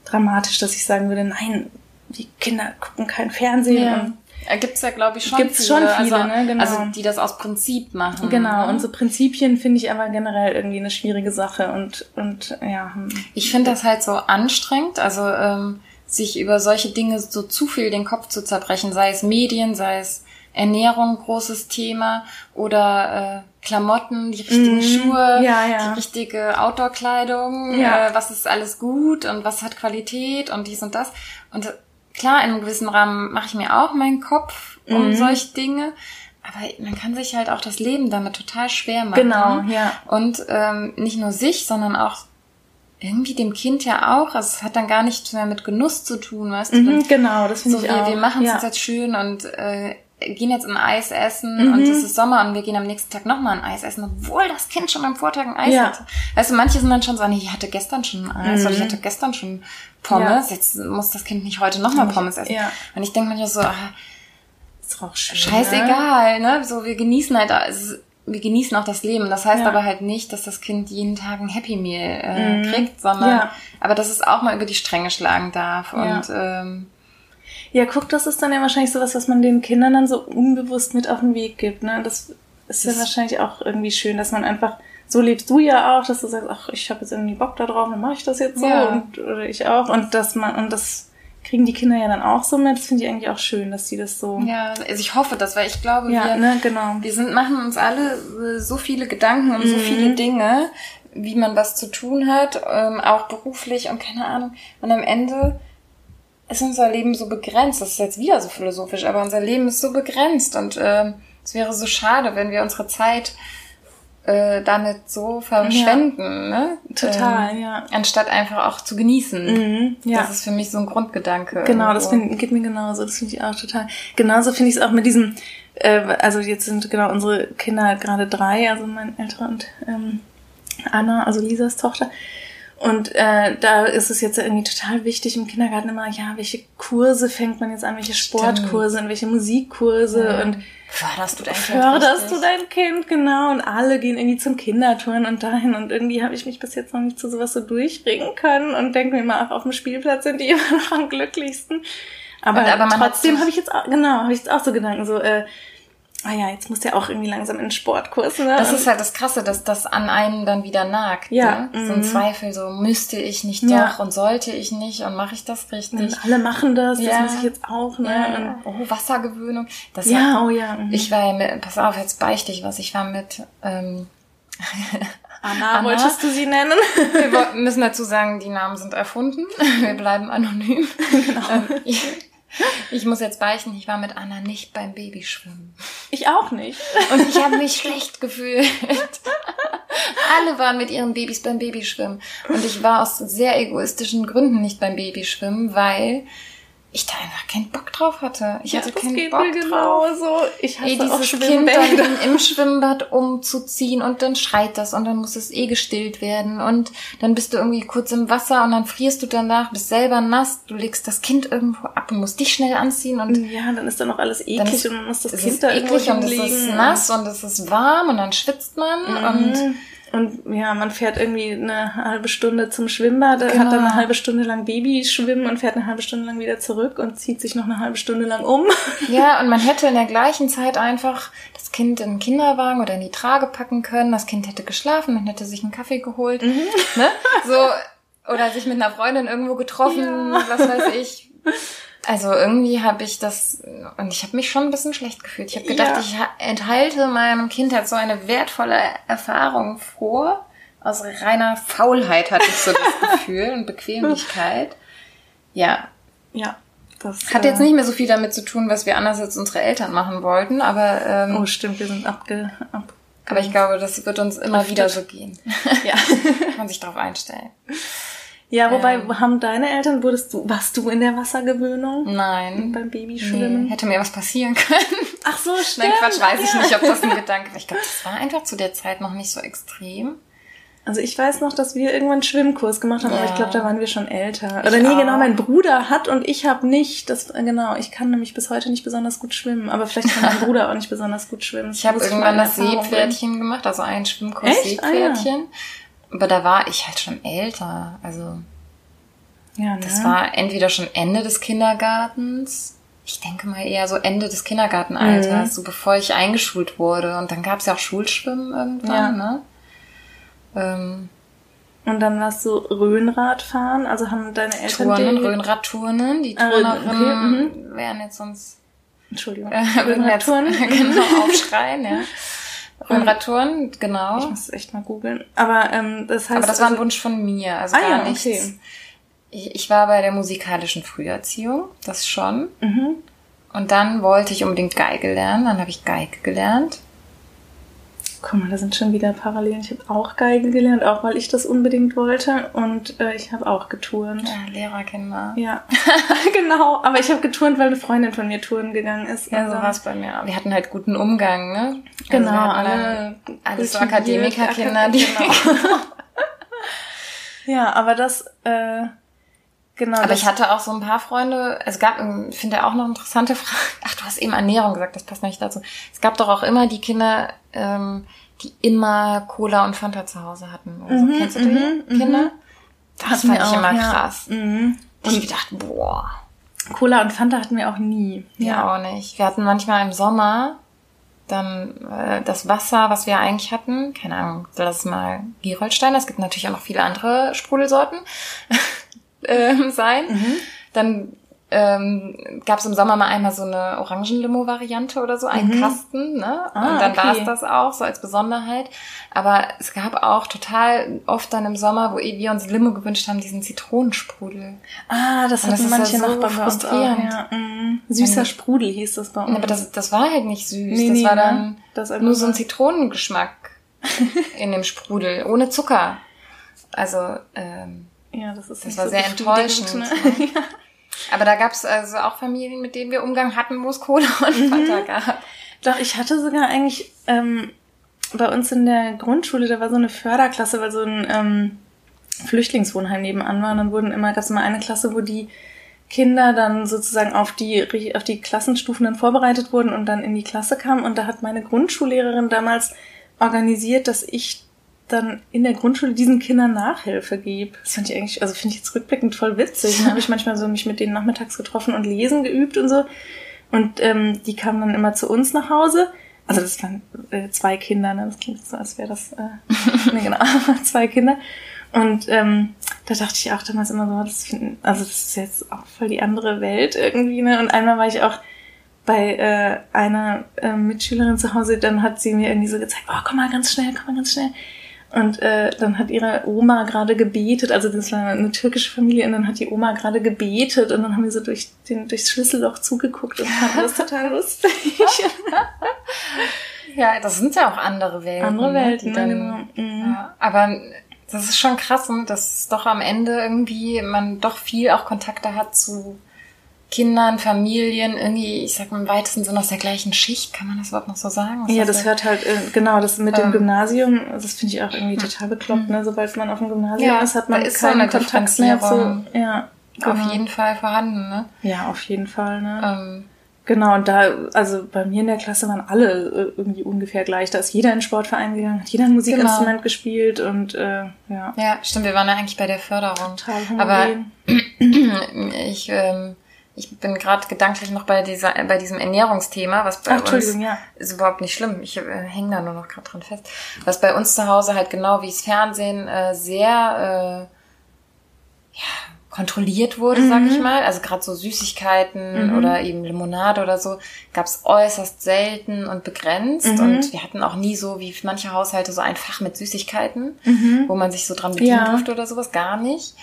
dramatisch, dass ich sagen würde, nein, die Kinder gucken kein Fernsehen. Ja. Gibt es ja, glaube ich, schon Gibt's viele. schon viele, also, ne? genau. also die das aus Prinzip machen. Genau, ne? und so Prinzipien finde ich aber generell irgendwie eine schwierige Sache und, und ja. hm. Ich finde das halt so anstrengend, also ähm, sich über solche Dinge so zu viel den Kopf zu zerbrechen, sei es Medien, sei es Ernährung, großes Thema oder äh, Klamotten, die richtigen Mhm. Schuhe, Ja, ja. die richtige Outdoor-Kleidung, Ja. äh, was ist alles gut und was hat Qualität und dies und das. Und äh, klar, in einem gewissen Rahmen mache ich mir auch meinen Kopf um Mhm. solche Dinge. Aber man kann sich halt auch das Leben damit total schwer machen. Genau, ja. Und ähm, nicht nur sich, sondern auch irgendwie dem Kind ja auch. Also es hat dann gar nichts mehr mit Genuss zu tun, weißt du? Mhm, genau, das finde So, ich wir, auch. wir machen es ja. jetzt schön und äh, gehen jetzt ein Eis essen und Mhm. es ist Sommer und wir gehen am nächsten Tag nochmal ein Eis essen, obwohl das Kind schon am Vortag ein Eis Ja. hatte. Weißt du, manche sind dann schon so, nee, ich hatte gestern schon ein Eis Mhm. oder ich hatte gestern schon Pommes, jetzt muss das Kind nicht heute nochmal Pommes essen. Ja. Und ich denke manchmal so, ah, Ist auch schön. Ne? scheißegal, ne? So, wir genießen halt, also, wir genießen auch das Leben. Das heißt Ja. aber halt nicht, dass das Kind jeden Tag ein Happy Meal äh, Mhm. kriegt, sondern Ja. aber dass es auch mal über die Stränge schlagen darf. Ja. Und ähm, Ja, guck, das ist dann ja wahrscheinlich sowas, was man den Kindern dann so unbewusst mit auf den Weg gibt. Ne? Das ist ja wahrscheinlich auch irgendwie schön, dass man einfach, so lebst du ja auch, dass du sagst, ach, ich habe jetzt irgendwie Bock da drauf, dann mache ich das jetzt so. Ja. Und, oder ich auch. Und dass man, und das kriegen die Kinder ja dann auch so mit. Das finde ich eigentlich auch schön, dass die das so. ja, also ich hoffe das, weil ich glaube, Ja, wir, ne, genau. wir sind, machen uns alle äh, so viele Gedanken um so Mhm. viele Dinge, wie man was zu tun hat, ähm, auch beruflich und keine Ahnung. Und am Ende ist unser Leben so begrenzt. Das ist jetzt wieder so philosophisch, aber unser Leben ist so begrenzt und ähm, es wäre so schade, wenn wir unsere Zeit äh, damit so verschwenden, ne? Total, ähm, ja. Anstatt einfach auch zu genießen. Mhm, ja. Das ist für mich so ein Grundgedanke. Genau, das irgendwo. find, geht mir genauso. Das finde ich auch total. Genauso finde ich es auch mit diesem, äh, also jetzt sind genau unsere Kinder gerade drei, also mein älterer und ähm, Anna, also Lisas Tochter. Und äh, da ist es jetzt irgendwie total wichtig im Kindergarten immer, ja, welche Kurse fängt man jetzt an, welche Sportkurse und welche Musikkurse Ja. und Förderst du dein Kind förderst du dein Kind, genau. Und alle gehen irgendwie zum Kindertouren und dahin. Und irgendwie habe ich mich bis jetzt noch nicht zu sowas so durchringen können und denke mir immer, ach, auf dem Spielplatz sind die <laughs> immer noch am glücklichsten. Aber, Und- aber trotzdem habe ich jetzt auch, genau, habe ich jetzt auch so Gedanken, so, äh, ah ja, jetzt muss der auch irgendwie langsam in den Sportkurs, ne? Das ist halt das Krasse, dass das an einem dann wieder nagt. Ja, Ne? So ein mhm. Zweifel, so müsste ich nicht Ja. doch und sollte ich nicht und mache ich das richtig? und alle machen das, das Ja. muss ich jetzt auch, ne? Ja. Oh, Wassergewöhnung. Das ja, oh ja. mhm. Ich war ja mit, pass auf, jetzt beichte ich was. Ich war mit, ähm, <laughs> Anna, Anna? wolltest du sie nennen? wir müssen dazu sagen, die Namen sind erfunden. Wir bleiben anonym. <laughs> Ähm, ich, ich muss jetzt beichten, ich war mit Anna nicht beim Babyschwimmen. ich auch nicht. Und ich habe mich schlecht gefühlt. Alle waren mit ihren Babys beim Babyschwimmen. Und ich war aus sehr egoistischen Gründen nicht beim Babyschwimmen, weil ich da einfach keinen Bock drauf hatte. Ich hatte das keinen geht Bock mir drauf. genauso. Ich hasse auch dieses Kind Schwimmbäder. dann im Schwimmbad umzuziehen und dann schreit das und dann muss es eh gestillt werden und dann bist du irgendwie kurz im Wasser und dann frierst du danach, bist selber nass, du legst das Kind irgendwo ab und musst dich schnell anziehen und Ja, dann ist dann noch alles eklig ist, und man muss das Kind da irgendwo eklig und es hinlegen. ist nass und es ist warm und dann schwitzt man und und, und ja, man fährt irgendwie eine halbe Stunde zum Schwimmbad, Genau. hat dann eine halbe Stunde lang Babyschwimmen und fährt eine halbe Stunde lang wieder zurück und zieht sich noch eine halbe Stunde lang um. <laughs> Ja, und man hätte in der gleichen Zeit einfach das Kind in den Kinderwagen oder in die Trage packen können. Das Kind hätte geschlafen, man hätte sich einen Kaffee geholt. Mhm. Ne? So, oder sich mit einer Freundin irgendwo getroffen, Ja. was weiß ich. Also irgendwie habe ich das, und ich habe mich schon ein bisschen schlecht gefühlt. Ich habe gedacht, Ja. ich ha- enthalte meinem Kind halt so eine wertvolle Erfahrung vor. Aus reiner Faulheit hatte ich so das <laughs> Gefühl und Bequemlichkeit. Ja, Ja, das hat äh, jetzt nicht mehr so viel damit zu tun, was wir anders als unsere Eltern machen wollten, aber, ähm, Oh, stimmt, wir sind abge... Ab, aber ich glaube, das wird uns immer wieder so gehen. ja. <laughs> Kann man sich darauf einstellen. Ja, wobei, Ähm. haben deine Eltern, wurdest du, warst du in der Wassergewöhnung Nein. beim Nee, Babyschwimmen? hätte mir was passieren können. Ach so, stimmt. <laughs> Nein, Quatsch, weiß ich ja. nicht, ob das ein <laughs> Gedanke war. Ich glaube, das war einfach zu der Zeit noch nicht so extrem. Also ich weiß noch, dass wir irgendwann einen Schwimmkurs gemacht haben, Ja. aber ich glaube, da waren wir schon älter. Ich Oder nee, auch. genau, mein Bruder hat und ich habe nicht. Das genau, ich kann nämlich bis heute nicht besonders gut schwimmen, aber vielleicht kann mein <laughs> Bruder auch nicht besonders gut schwimmen. Ich habe irgendwann das Seepferdchen gemacht, also einen Schwimmkurs Echt? Ah, ja. Aber da war ich halt schon älter. Also. Ja, ne? das war entweder schon Ende des Kindergartens. Ich denke mal eher so Ende des Kindergartenalters, Mhm. so bevor ich eingeschult wurde. Und dann gab es ja auch Schulschwimmen irgendwann, Ja. ne? Ähm, Und dann warst du Rhönradfahren, also haben deine Eltern Turnen, Rhönradturnen. Die Ah, Turnerinnen okay, wären jetzt sonst Entschuldigung, <laughs> äh, Rhönradtouren. <laughs> genau aufschreien, ja. <laughs> Rhönradturnen, genau. Ich muss es echt mal googeln. Aber ähm, das heißt, Aber das war ein also, Wunsch von mir, also Ah gar ja, nichts. okay. Ich, ich war bei der musikalischen Früherziehung, das schon. mhm. Und dann wollte ich unbedingt Geige lernen, dann habe ich Geige gelernt. Guck mal, da sind schon wieder Parallelen. Ich habe auch Geige gelernt, auch weil ich das unbedingt wollte. Und äh, ich habe auch geturnt. Ja, Lehrerkinder. Ja, <laughs> genau. Aber ich habe geturnt, weil eine Freundin von mir touren gegangen ist. Ja, so dann- war es bei mir. Wir hatten halt guten Umgang, ne? Genau, Also wir hatten alle alles so Akademikerkinder, die. <laughs> Genau. ja, aber das, äh, genau. Aber das, ich hatte auch so ein paar Freunde, es gab, ich finde auch noch interessante <laughs> Fragen. Ach, du hast eben Ernährung gesagt, das passt nicht dazu. Es gab doch auch immer die Kinder, ähm, die immer Cola und Fanta zu Hause hatten. Oder so. Mhm, Kennst du die mhm, mhm. Kinder? Das hatten fand ich auch, immer ja. krass. Mhm. Und ich gedacht, boah, Cola und Fanta hatten wir auch nie. ja. auch nicht. Wir hatten manchmal im Sommer dann äh, das Wasser, was wir eigentlich hatten, keine Ahnung, lass es mal Gerolstein, es gibt natürlich auch noch viele andere Sprudelsorten <laughs> ähm, sein. Mhm. Dann ähm, gab es im Sommer mal einmal so eine Orangenlimo-Variante oder so, einen Kasten, ne? Ah, und dann okay. war es das auch, so als Besonderheit. Aber es gab auch total oft dann im Sommer, wo wir uns Limo gewünscht haben, diesen Zitronensprudel. Ah, das Und hatten das ist ja manche so Nachbarn uns auch. frustrierend. Ja. Mhm. Süßer Wenn- Sprudel hieß das bei uns. Ja, aber das, das war halt nicht süß. Nee, das nee, war ne? dann Das nur so ein Zitronengeschmack <laughs> in dem Sprudel, ohne Zucker. Also, ähm, ja, das ist das nicht war so sehr enttäuschend. Ne? ne? <laughs> aber da gab es also auch Familien, mit denen wir Umgang hatten, wo es Cola und Mhm. Fanta gab. Doch, ich hatte sogar eigentlich ähm, bei uns in der Grundschule, da war so eine Förderklasse, weil so ein ähm, Flüchtlingswohnheim nebenan war. Und dann wurden immer, gab es immer eine Klasse, wo die Kinder dann sozusagen auf die, auf die Klassenstufen dann vorbereitet wurden und dann in die Klasse kamen. Und da hat meine Grundschullehrerin damals organisiert, dass ich dann in der Grundschule diesen Kindern Nachhilfe gebe. Das fand ich eigentlich, also finde ich jetzt rückblickend voll witzig. Dann habe ich manchmal so mich mit denen nachmittags getroffen und lesen geübt und so. Und ähm, die kamen dann immer zu uns nach Hause. Also das waren äh, zwei Kinder, ne? Das klingt so, als wäre das, äh, <laughs> nee, genau, <laughs> zwei Kinder. Und ähm, da dachte ich auch damals immer so, das finden, also das ist jetzt auch voll die andere Welt irgendwie, ne? Und einmal war ich auch bei äh, einer äh, Mitschülerin zu Hause, dann hat sie mir irgendwie so gezeigt, oh, komm mal ganz schnell, komm mal ganz schnell. Und äh, dann hat ihre Oma gerade gebetet, also das war eine türkische Familie, und dann hat die Oma gerade gebetet und dann haben wir so durch den, durchs Schlüsselloch zugeguckt und fanden das total lustig. <laughs> Ja, das sind ja auch andere Welten. Andere ne, Welten, die dann, genau. Mhm. ja, aber das ist schon krass, ne, dass doch am Ende irgendwie man doch viel auch Kontakte hat zu Kindern, Familien, irgendwie, ich sag mal im weitesten Sinne aus der gleichen Schicht, kann man das überhaupt noch so sagen? Was Ja, das hört halt, äh, genau, das mit dem Ähm. Gymnasium, das finde ich auch irgendwie total bekloppt, ne? Sobald man auf dem Gymnasium Ja, ist, hat man ist so keinen eine Kontakt mehr zu. Ja, genau. auf jeden Fall vorhanden, ne? Ja, auf jeden Fall, ne? Ähm, Genau, und da, also bei mir in der Klasse waren alle äh, irgendwie ungefähr gleich. Da ist jeder in den Sportverein gegangen, hat jeder ein Musikinstrument Genau. gespielt und äh, ja, ja, stimmt, wir waren ja eigentlich bei der Förderung. total Aber homogen. <clears throat> ich, ähm, ich bin gerade gedanklich noch bei dieser, bei diesem Ernährungsthema, was bei Ach, uns ja. ist überhaupt nicht schlimm. Ich äh, hänge da nur noch gerade dran fest. Was bei uns zu Hause halt genau wie das Fernsehen äh, sehr äh, ja, kontrolliert wurde, sag Mhm. ich mal. Also gerade so Süßigkeiten oder eben Limonade oder so gab es äußerst selten und begrenzt. Mhm. Und wir hatten auch nie so wie manche Haushalte so ein Fach mit Süßigkeiten, wo man sich so dran bedienen Mhm. Ja. durfte oder sowas. Gar nicht.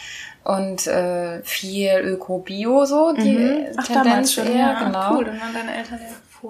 Und äh, viel Öko-Bio so, die Mhm. Ach, Tendenz schon, eher, ja, genau. cool. Dann waren deine Eltern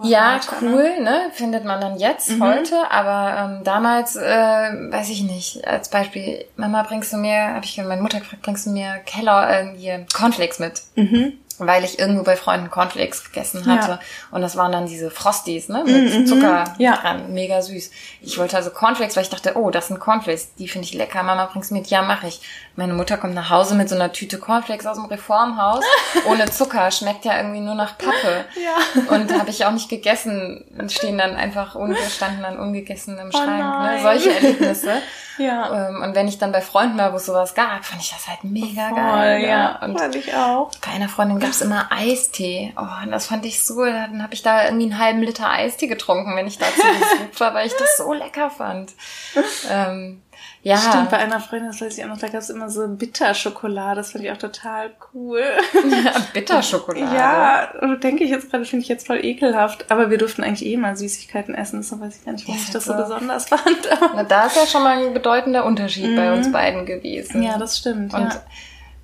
ja ne? cool, ne? Findet man dann jetzt, Mhm. heute, aber ähm, damals, äh, weiß ich nicht, als Beispiel, Mama, bringst du mir, habe ich meine Mutter gefragt, bringst du mir Keller, äh, hier, Cornflakes mit? Mhm. weil ich irgendwo bei Freunden Cornflakes gegessen hatte. Ja. Und das waren dann diese Frosties, ne? Mit Mhm, Zucker ja. dran. Mega süß. Ich wollte also Cornflakes, weil ich dachte, oh, das sind Cornflakes. Die finde ich lecker. Mama, bringst du mit? Ja, mache ich. Meine Mutter kommt nach Hause mit so einer Tüte Cornflakes aus dem Reformhaus. <laughs> Ohne Zucker. Schmeckt ja irgendwie nur nach Pappe. Ja. Und habe ich auch nicht gegessen. Und stehen dann einfach ungestanden dann ungegessen im Oh Schrank. Ne? nein. Solche Erlebnisse. <laughs> Ja. Ähm, Und wenn ich dann bei Freunden war, wo es sowas gab, fand ich das halt mega Voll, geil. ne? ja. Und Fand ich auch. bei einer Freundin gab's immer Eistee. Oh, und das fand ich so, dann habe ich da irgendwie einen halben Liter Eistee getrunken, wenn ich da zu Besuch war, weil ich das so lecker fand. <laughs> Ähm, ja, Stimmt, bei einer Freundin, das weiß ich auch noch, da gab es immer so Bitterschokolade. Das fand ich auch total cool. <laughs> Bitterschokolade. Ja, denke ich jetzt gerade, finde ich jetzt voll ekelhaft. Aber wir durften eigentlich eh mal Süßigkeiten essen, deshalb weiß ich gar nicht, warum Ja, ich das so besonders fand. <laughs> Na, da ist ja schon mal ein bedeutender Unterschied bei uns beiden gewesen. Mhm. ja, das stimmt. Und ja.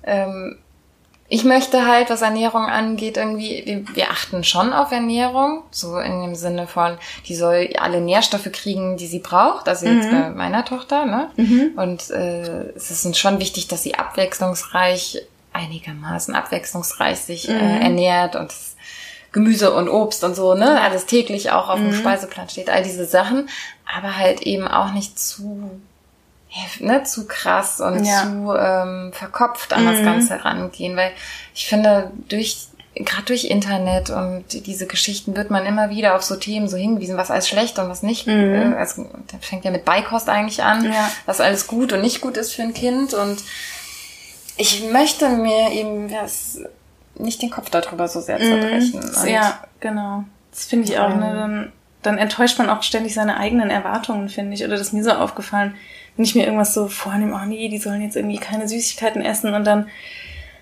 ähm, ich möchte halt, was Ernährung angeht, irgendwie, wir, wir achten schon auf Ernährung, so in dem Sinne von, die soll alle Nährstoffe kriegen, die sie braucht, also jetzt bei meiner Tochter, ne? Und äh, es ist uns schon wichtig, dass sie abwechslungsreich, einigermaßen abwechslungsreich sich äh, ernährt und das Gemüse und Obst und so, ne? Alles täglich auch auf dem Speiseplan steht, all diese Sachen, aber halt eben auch nicht zu ne, zu krass und Ja. zu ähm, verkopft an das Ganze rangehen, weil ich finde, durch gerade durch Internet und diese Geschichten wird man immer wieder auf so Themen so hingewiesen, was alles schlecht und was nicht. Äh, also, das fängt ja mit Beikost eigentlich an, Ja. was alles gut und nicht gut ist für ein Kind. Und ich möchte mir eben das, nicht den Kopf darüber so sehr zerbrechen. Und ja, genau. Das finde ich auch, ne? Dann, dann enttäuscht man auch ständig seine eigenen Erwartungen, finde ich. Oder das ist mir so aufgefallen, wenn ich mir irgendwas so vornehme, oh nee, die sollen jetzt irgendwie keine Süßigkeiten essen und dann,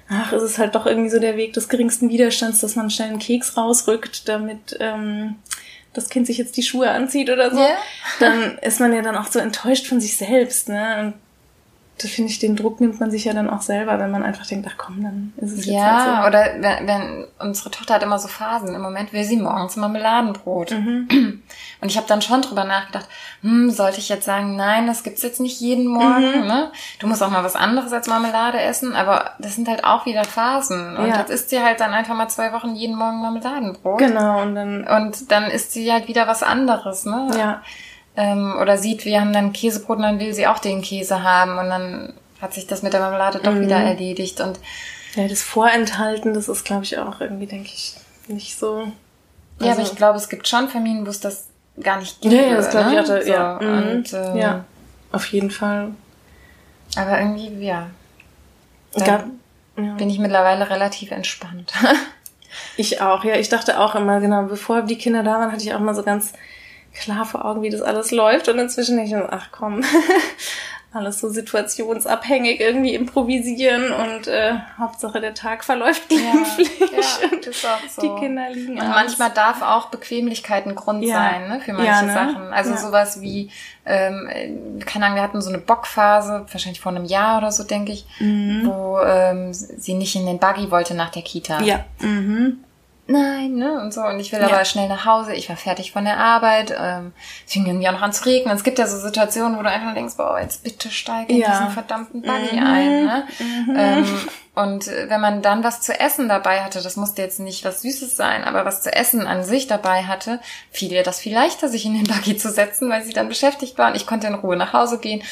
ach, ist es halt doch irgendwie so der Weg des geringsten Widerstands, dass man schnell einen Keks rausrückt, damit ähm, das Kind sich jetzt die Schuhe anzieht oder so. Ja. Dann ist man ja dann auch so enttäuscht von sich selbst, ne? Und da finde ich, den Druck nimmt man sich ja dann auch selber, wenn man einfach denkt, ach komm, dann ist es jetzt Ja, halt so. oder wenn, wenn unsere Tochter hat immer so Phasen. Im Moment will sie morgens Marmeladenbrot. Mhm. <clears throat> Und ich habe dann schon drüber nachgedacht, hm, sollte ich jetzt sagen, nein, das gibt's jetzt nicht jeden Morgen. Mhm. Ne? Du musst auch mal was anderes als Marmelade essen. Aber das sind halt auch wieder Phasen. Und Ja. jetzt isst sie halt dann einfach mal zwei Wochen jeden Morgen Marmeladenbrot. Genau, und dann, Und dann isst sie halt wieder was anderes. Ne? ja. Ähm, oder sieht, wir haben dann Käsebrot und dann will sie auch den Käse haben. Und dann hat sich das mit der Marmelade Mhm. doch wieder erledigt. Und Ja, das Vorenthalten, das ist, glaube ich, auch irgendwie, denke ich, nicht so. Ja, aber Also- ich glaube, es gibt schon Familien, wo es das gar nicht gibt. Ja, ja, das glaube ich ne? da- So, Ja, mhm. und, ähm, ja, auf jeden Fall. Aber irgendwie, ja, Gab, ja. bin ich mittlerweile relativ entspannt. <laughs> Ich auch, ja. Ich dachte auch immer, genau, bevor die Kinder da waren, hatte ich auch mal so ganz klar vor Augen, wie das alles läuft. Und inzwischen denke ich ach komm, <laughs> alles so situationsabhängig irgendwie improvisieren und äh, Hauptsache der Tag verläuft glimpflich. ja, das ist auch so. Die Kinder liegen Und abends. manchmal darf auch Bequemlichkeit ein Grund Ja. sein, ne, für manche Ja, ne? Sachen. Also Ja. sowas wie, ähm, äh, keine Ahnung, wir hatten so eine Bockphase, wahrscheinlich vor einem Jahr oder so, denke ich, wo ähm, sie nicht in den Buggy wollte nach der Kita. Mhm. Ja. Mhm. Nein, ne? Und so. Und ich will Ja. aber schnell nach Hause. Ich war fertig von der Arbeit. Ähm, es fing irgendwie auch noch an zu regnen. Es gibt ja so Situationen, wo du einfach denkst, boah, jetzt bitte steig in Ja. diesen verdammten Buggy ein. Ne? Ähm, und äh, wenn man dann was zu essen dabei hatte, das musste jetzt nicht was Süßes sein, aber was zu essen an sich dabei hatte, fiel ihr das viel leichter, sich in den Buggy zu setzen, weil sie dann beschäftigt war und ich konnte in Ruhe nach Hause gehen.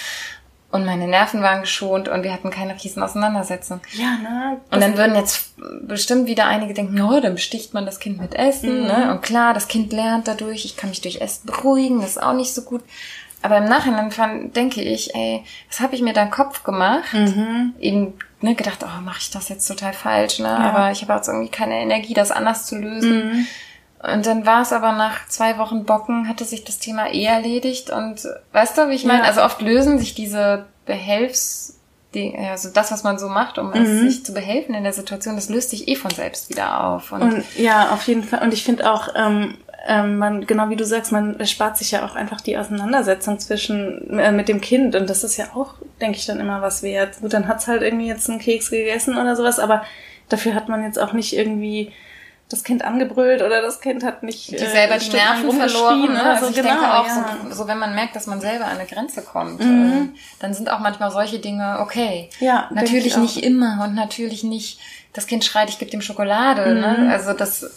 Und meine Nerven waren geschont und wir hatten keine riesen Auseinandersetzungen. Ja, ne? Und dann würden jetzt bestimmt wieder einige denken, oh, dann besticht man das Kind mit Essen. Ne? Und klar, das Kind lernt dadurch, ich kann mich durch Essen beruhigen, das ist auch nicht so gut. Aber im Nachhinein fand, denke ich, ey, was habe ich mir da im Kopf gemacht? Eben ne, gedacht, oh, mache ich das jetzt total falsch, ne? Aber ich habe jetzt irgendwie keine Energie, das anders zu lösen. Und dann war es aber nach zwei Wochen Bocken, hatte sich das Thema eh erledigt. Und weißt du, wie ich meine? Ja. Also oft lösen sich diese Behelfs, die, also das, was man so macht, um es sich zu behelfen in der Situation, das löst sich eh von selbst wieder auf. Und, Und ja, auf jeden Fall. Und ich finde auch, ähm, ähm, man, genau wie du sagst, man erspart sich ja auch einfach die Auseinandersetzung zwischen äh, mit dem Kind. Und das ist ja auch, denke ich, dann immer was wert. Gut, dann hat's halt irgendwie jetzt einen Keks gegessen oder sowas, aber dafür hat man jetzt auch nicht irgendwie das Kind angebrüllt oder das Kind hat nicht die selber die Nerven verloren. Ne? Also so. ich genau, denke auch, ja. so, so wenn man merkt, dass man selber an eine Grenze kommt, äh, dann sind auch manchmal solche Dinge okay. Ja, natürlich nicht immer und natürlich nicht das Kind schreit, ich gebe dem Schokolade. Mhm. Ne? Also das,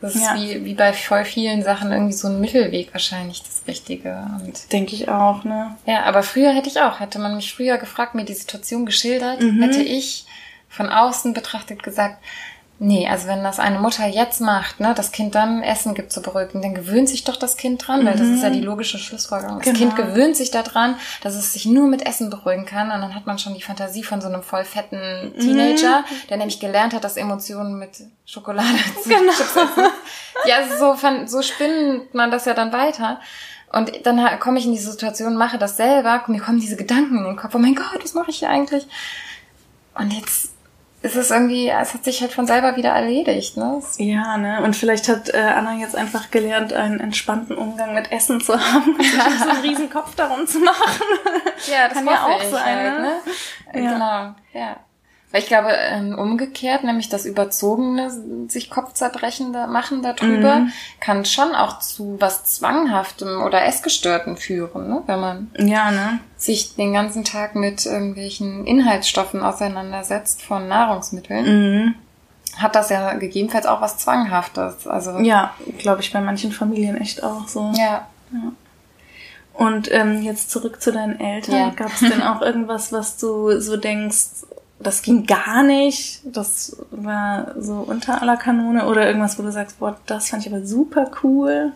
das Ja. ist wie, wie bei voll vielen Sachen irgendwie so ein Mittelweg wahrscheinlich das Richtige. Und Denke ich auch, ne? ja, aber früher hätte ich auch, hätte man mich früher gefragt, mir die Situation geschildert, Mhm. hätte ich von außen betrachtet gesagt, nee, also wenn das eine Mutter jetzt macht, ne, das Kind dann Essen gibt zur Beruhigung, dann gewöhnt sich doch das Kind dran, weil das ist ja die logische Schlussfolgerung. Das Mhm. Genau. Kind gewöhnt sich daran, dass es sich nur mit Essen beruhigen kann und dann hat man schon die Fantasie von so einem voll fetten Teenager, Mhm. der nämlich gelernt hat, dass Emotionen mit Schokolade <laughs> zu Genau. Essen. Ja, so, fan- so spinnt man das ja dann weiter. Und dann komme ich in die Situation, mache das selber, mir kommen diese Gedanken in den Kopf, oh mein Gott, was mache ich hier eigentlich? Und jetzt ist es irgendwie, es hat sich halt von selber wieder erledigt, ne? Ja, ne? Und vielleicht hat äh, Anna jetzt einfach gelernt, einen entspannten Umgang mit Essen zu <laughs> haben und nicht so einen riesen Kopf darum zu machen. Ja, das Kann ja auch sein, halt, ne? ne? Ja. Genau, ja. Weil ich glaube, ähm, umgekehrt, nämlich das Überzogene, sich Kopfzerbrechen da machen darüber, Mhm. kann schon auch zu was Zwanghaftem oder Essgestörten führen, ne? wenn man Ja, ne? sich den ganzen Tag mit irgendwelchen Inhaltsstoffen auseinandersetzt von Nahrungsmitteln, Mhm. hat das ja gegebenenfalls auch was Zwanghaftes. Also Ja, glaube ich bei manchen Familien echt auch so. ja. Und ähm, jetzt zurück zu deinen Eltern. Ja. Gab es denn <laughs> auch irgendwas, was du so denkst, das ging gar nicht, das war so unter aller Kanone oder irgendwas, wo du sagst, boah, das fand ich aber super cool.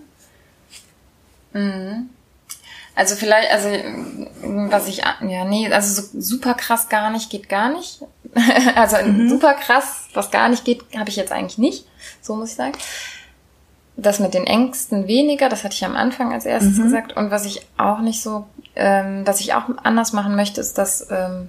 Mhm. Also vielleicht, also was ich, ja, nee, also so super krass gar nicht geht gar nicht. <laughs> also super krass, was gar nicht geht, habe ich jetzt eigentlich nicht. So muss ich sagen. Das mit den Ängsten weniger, das hatte ich am Anfang als erstes Mhm. gesagt. Und was ich auch nicht so, ähm, was ich auch anders machen möchte, ist, dass ähm,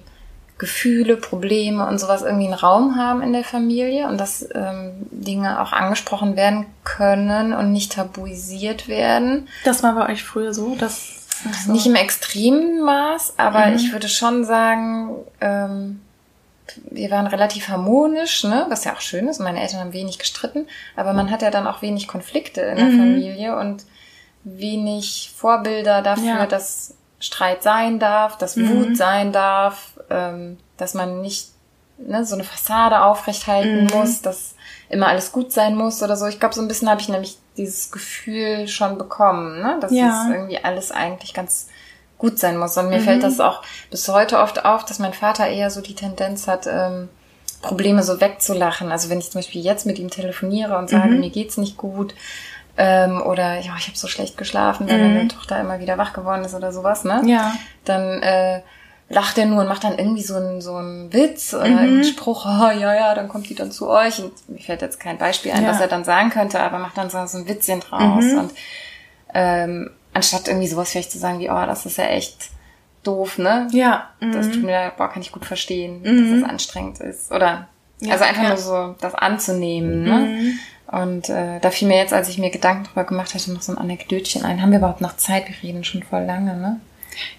Gefühle, Probleme und sowas irgendwie einen Raum haben in der Familie und dass ähm, Dinge auch angesprochen werden können und nicht tabuisiert werden. Das war bei euch früher so, dass so. Nicht im extremen Maß, aber Mhm. ich würde schon sagen, ähm, wir waren relativ harmonisch, ne? was ja auch schön ist. Meine Eltern haben wenig gestritten, aber man hat ja dann auch wenig Konflikte in der Mhm. Familie und wenig Vorbilder dafür, Ja. dass Streit sein darf, dass Mhm. Wut sein darf, ähm, dass man nicht ne, so eine Fassade aufrechthalten Mhm. muss, dass immer alles gut sein muss oder so. Ich glaube, so ein bisschen habe ich nämlich dieses Gefühl schon bekommen, ne? dass Ja. es irgendwie alles eigentlich ganz gut sein muss. Und mir Mhm. fällt das auch bis heute oft auf, dass mein Vater eher so die Tendenz hat, ähm, Probleme so wegzulachen. Also wenn ich zum Beispiel jetzt mit ihm telefoniere und sage, Mhm. mir geht's nicht gut, ähm, oder ja, ich habe so schlecht geschlafen, weil Mhm. meine Tochter immer wieder wach geworden ist oder sowas, ne? Ja. Dann äh, lacht er nur und macht dann irgendwie so einen so einen Witz oder Mhm. einen Spruch, <laughs> oh, ja, ja, dann kommt die dann zu euch. Und mir fällt jetzt kein Beispiel ein, Ja. was er dann sagen könnte, aber macht dann so, so ein Witzchen draus. Mhm. Und ähm, anstatt irgendwie sowas vielleicht zu sagen wie, oh, das ist ja echt doof, ne? Ja. Das mhm. tut mir boah, kann ich gut verstehen, Mhm. dass es anstrengend ist. Oder Ja, also einfach ja. nur so das anzunehmen, ne? Mhm. Und äh, da fiel mir jetzt, als ich mir Gedanken drüber gemacht hatte, noch so ein Anekdötchen ein. Haben wir überhaupt noch Zeit? Wir reden schon voll lange, ne?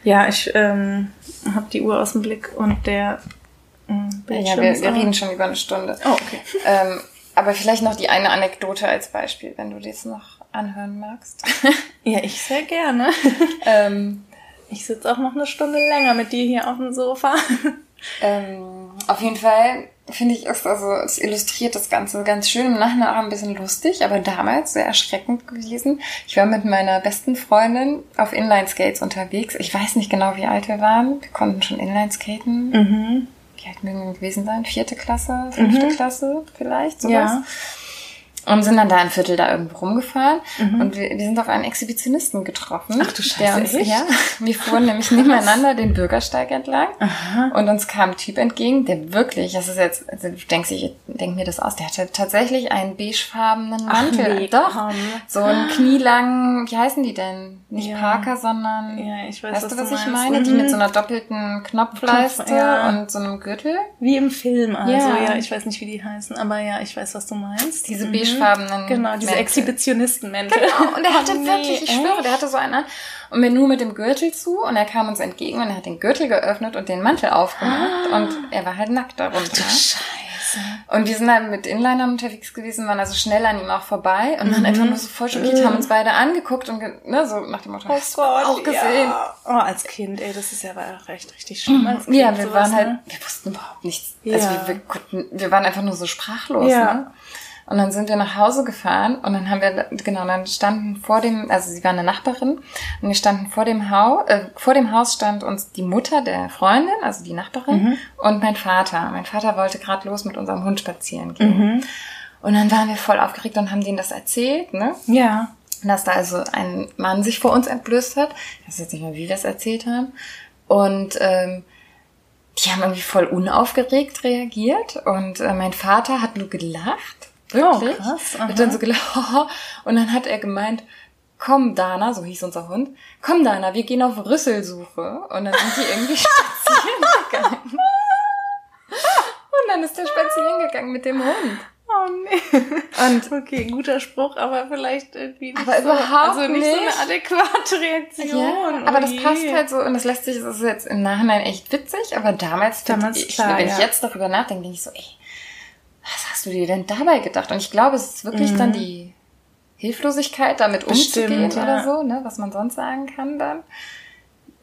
Ja, ich ähm, habe die Uhr aus dem Blick und der ähm, Ja, wir, wir reden schon über eine Stunde. Oh, okay. Ähm, aber vielleicht noch die eine Anekdote als Beispiel, wenn du das noch anhören magst. <laughs> Ja, ich sehr gerne. <laughs> ähm, Ich sitze auch noch eine Stunde länger mit dir hier auf dem Sofa. ähm, auf jeden Fall finde ich, ist also, es illustriert das Ganze ganz schön. Im Nachhinein auch ein bisschen lustig, aber damals sehr erschreckend gewesen. Ich war mit meiner besten Freundin auf Inline-Skates unterwegs. Ich weiß nicht genau, wie alt wir waren. Wir konnten schon Inline-Skaten. Mhm. Wie alt mögen wir gewesen sein? Vierte Klasse, fünfte Mhm. Klasse vielleicht, sowas. Ja. Und sind dann da ein Viertel da irgendwo rumgefahren. Mhm. Und wir, wir sind auf einen Exhibitionisten getroffen. Ach du Scheiße, der uns, echt? Ja, wir fuhren nämlich <laughs> nebeneinander den Bürgersteig entlang. Aha. Und uns kam ein Typ entgegen, der wirklich, das ist jetzt, also du denkst, ich denk mir das aus, der hatte tatsächlich einen beigefarbenen Ach, Mantel. nee, Doch, komm. so einen <gasps> knielangen, wie heißen die denn? Nicht Ja. Parker, sondern, Ja, ich weiß, weißt was du, was du ich meine? Die Mhm. mit so einer doppelten Knopfleiste Knopf, ja. und so einem Gürtel. Wie im Film, also Ja. ja. ich weiß nicht, wie die heißen, aber ja, ich weiß, was du meinst. Diese Mhm. Beigefarbenen Genau, diese Mäntel. Exhibitionistenmäntel. Genau, und er hatte <laughs> Oh, nee, wirklich, ich schwöre, echt? der hatte so einen an. Und mir nur mit dem Gürtel zu und er kam uns entgegen und er hat den Gürtel geöffnet und den Mantel aufgemacht und er war halt nackt darunter. Du Scheiße. Scheiße. Und wir sind dann mit Inlinern unterwegs gewesen, waren also schnell an ihm auch vorbei und waren Mhm. einfach nur so voll schockiert, haben uns beide angeguckt und ne, so nach dem Motto, hast du auch gesehen. Ja. Oh, als Kind, ey, das ist ja aber recht richtig schlimm. Kind, Ja, wir sowas, waren halt, ne? wir wussten überhaupt nichts. Ja. Also wir, wir, konnten, wir waren einfach nur so sprachlos. Ja. Ne? Und dann sind wir nach Hause gefahren und dann haben wir, genau, dann standen vor dem, also sie war eine Nachbarin und wir standen vor dem Haus, äh, vor dem Haus stand uns die Mutter der Freundin, also die Nachbarin Mhm. und mein Vater. Mein Vater wollte gerade los mit unserem Hund spazieren gehen. Mhm. Und dann waren wir voll aufgeregt und haben denen das erzählt, ne? Ja. dass da also ein Mann sich vor uns entblößt hat. Ich weiß jetzt nicht mehr, wie wir es erzählt haben. Und ähm, die haben irgendwie voll unaufgeregt reagiert. Und äh, mein Vater hat nur gelacht. Wirklich. Oh, krass, aha. Hat dann so gelacht. <laughs> Und dann hat er gemeint, komm Dana, so hieß unser Hund, komm Dana, wir gehen auf Rüsselsuche. Und dann sind die irgendwie <laughs> spazieren gegangen. Und dann ist der spazieren gegangen mit dem Hund. Oh nee. Und Okay, guter Spruch, aber vielleicht irgendwie nicht Aber so, überhaupt also nicht, so nicht. eine adäquate Reaktion. Ja, aber Oh das passt halt so und das lässt sich, das ist jetzt im Nachhinein echt witzig, aber damals, Damals, ich, klar, wenn ja. ich jetzt darüber nachdenke, denke ich so, ey, was hast du dir denn dabei gedacht? Und ich glaube, es ist wirklich dann die Hilflosigkeit, damit umzugehen Mhm. Bestimmt, oder ja. so, ne, was man sonst sagen kann dann.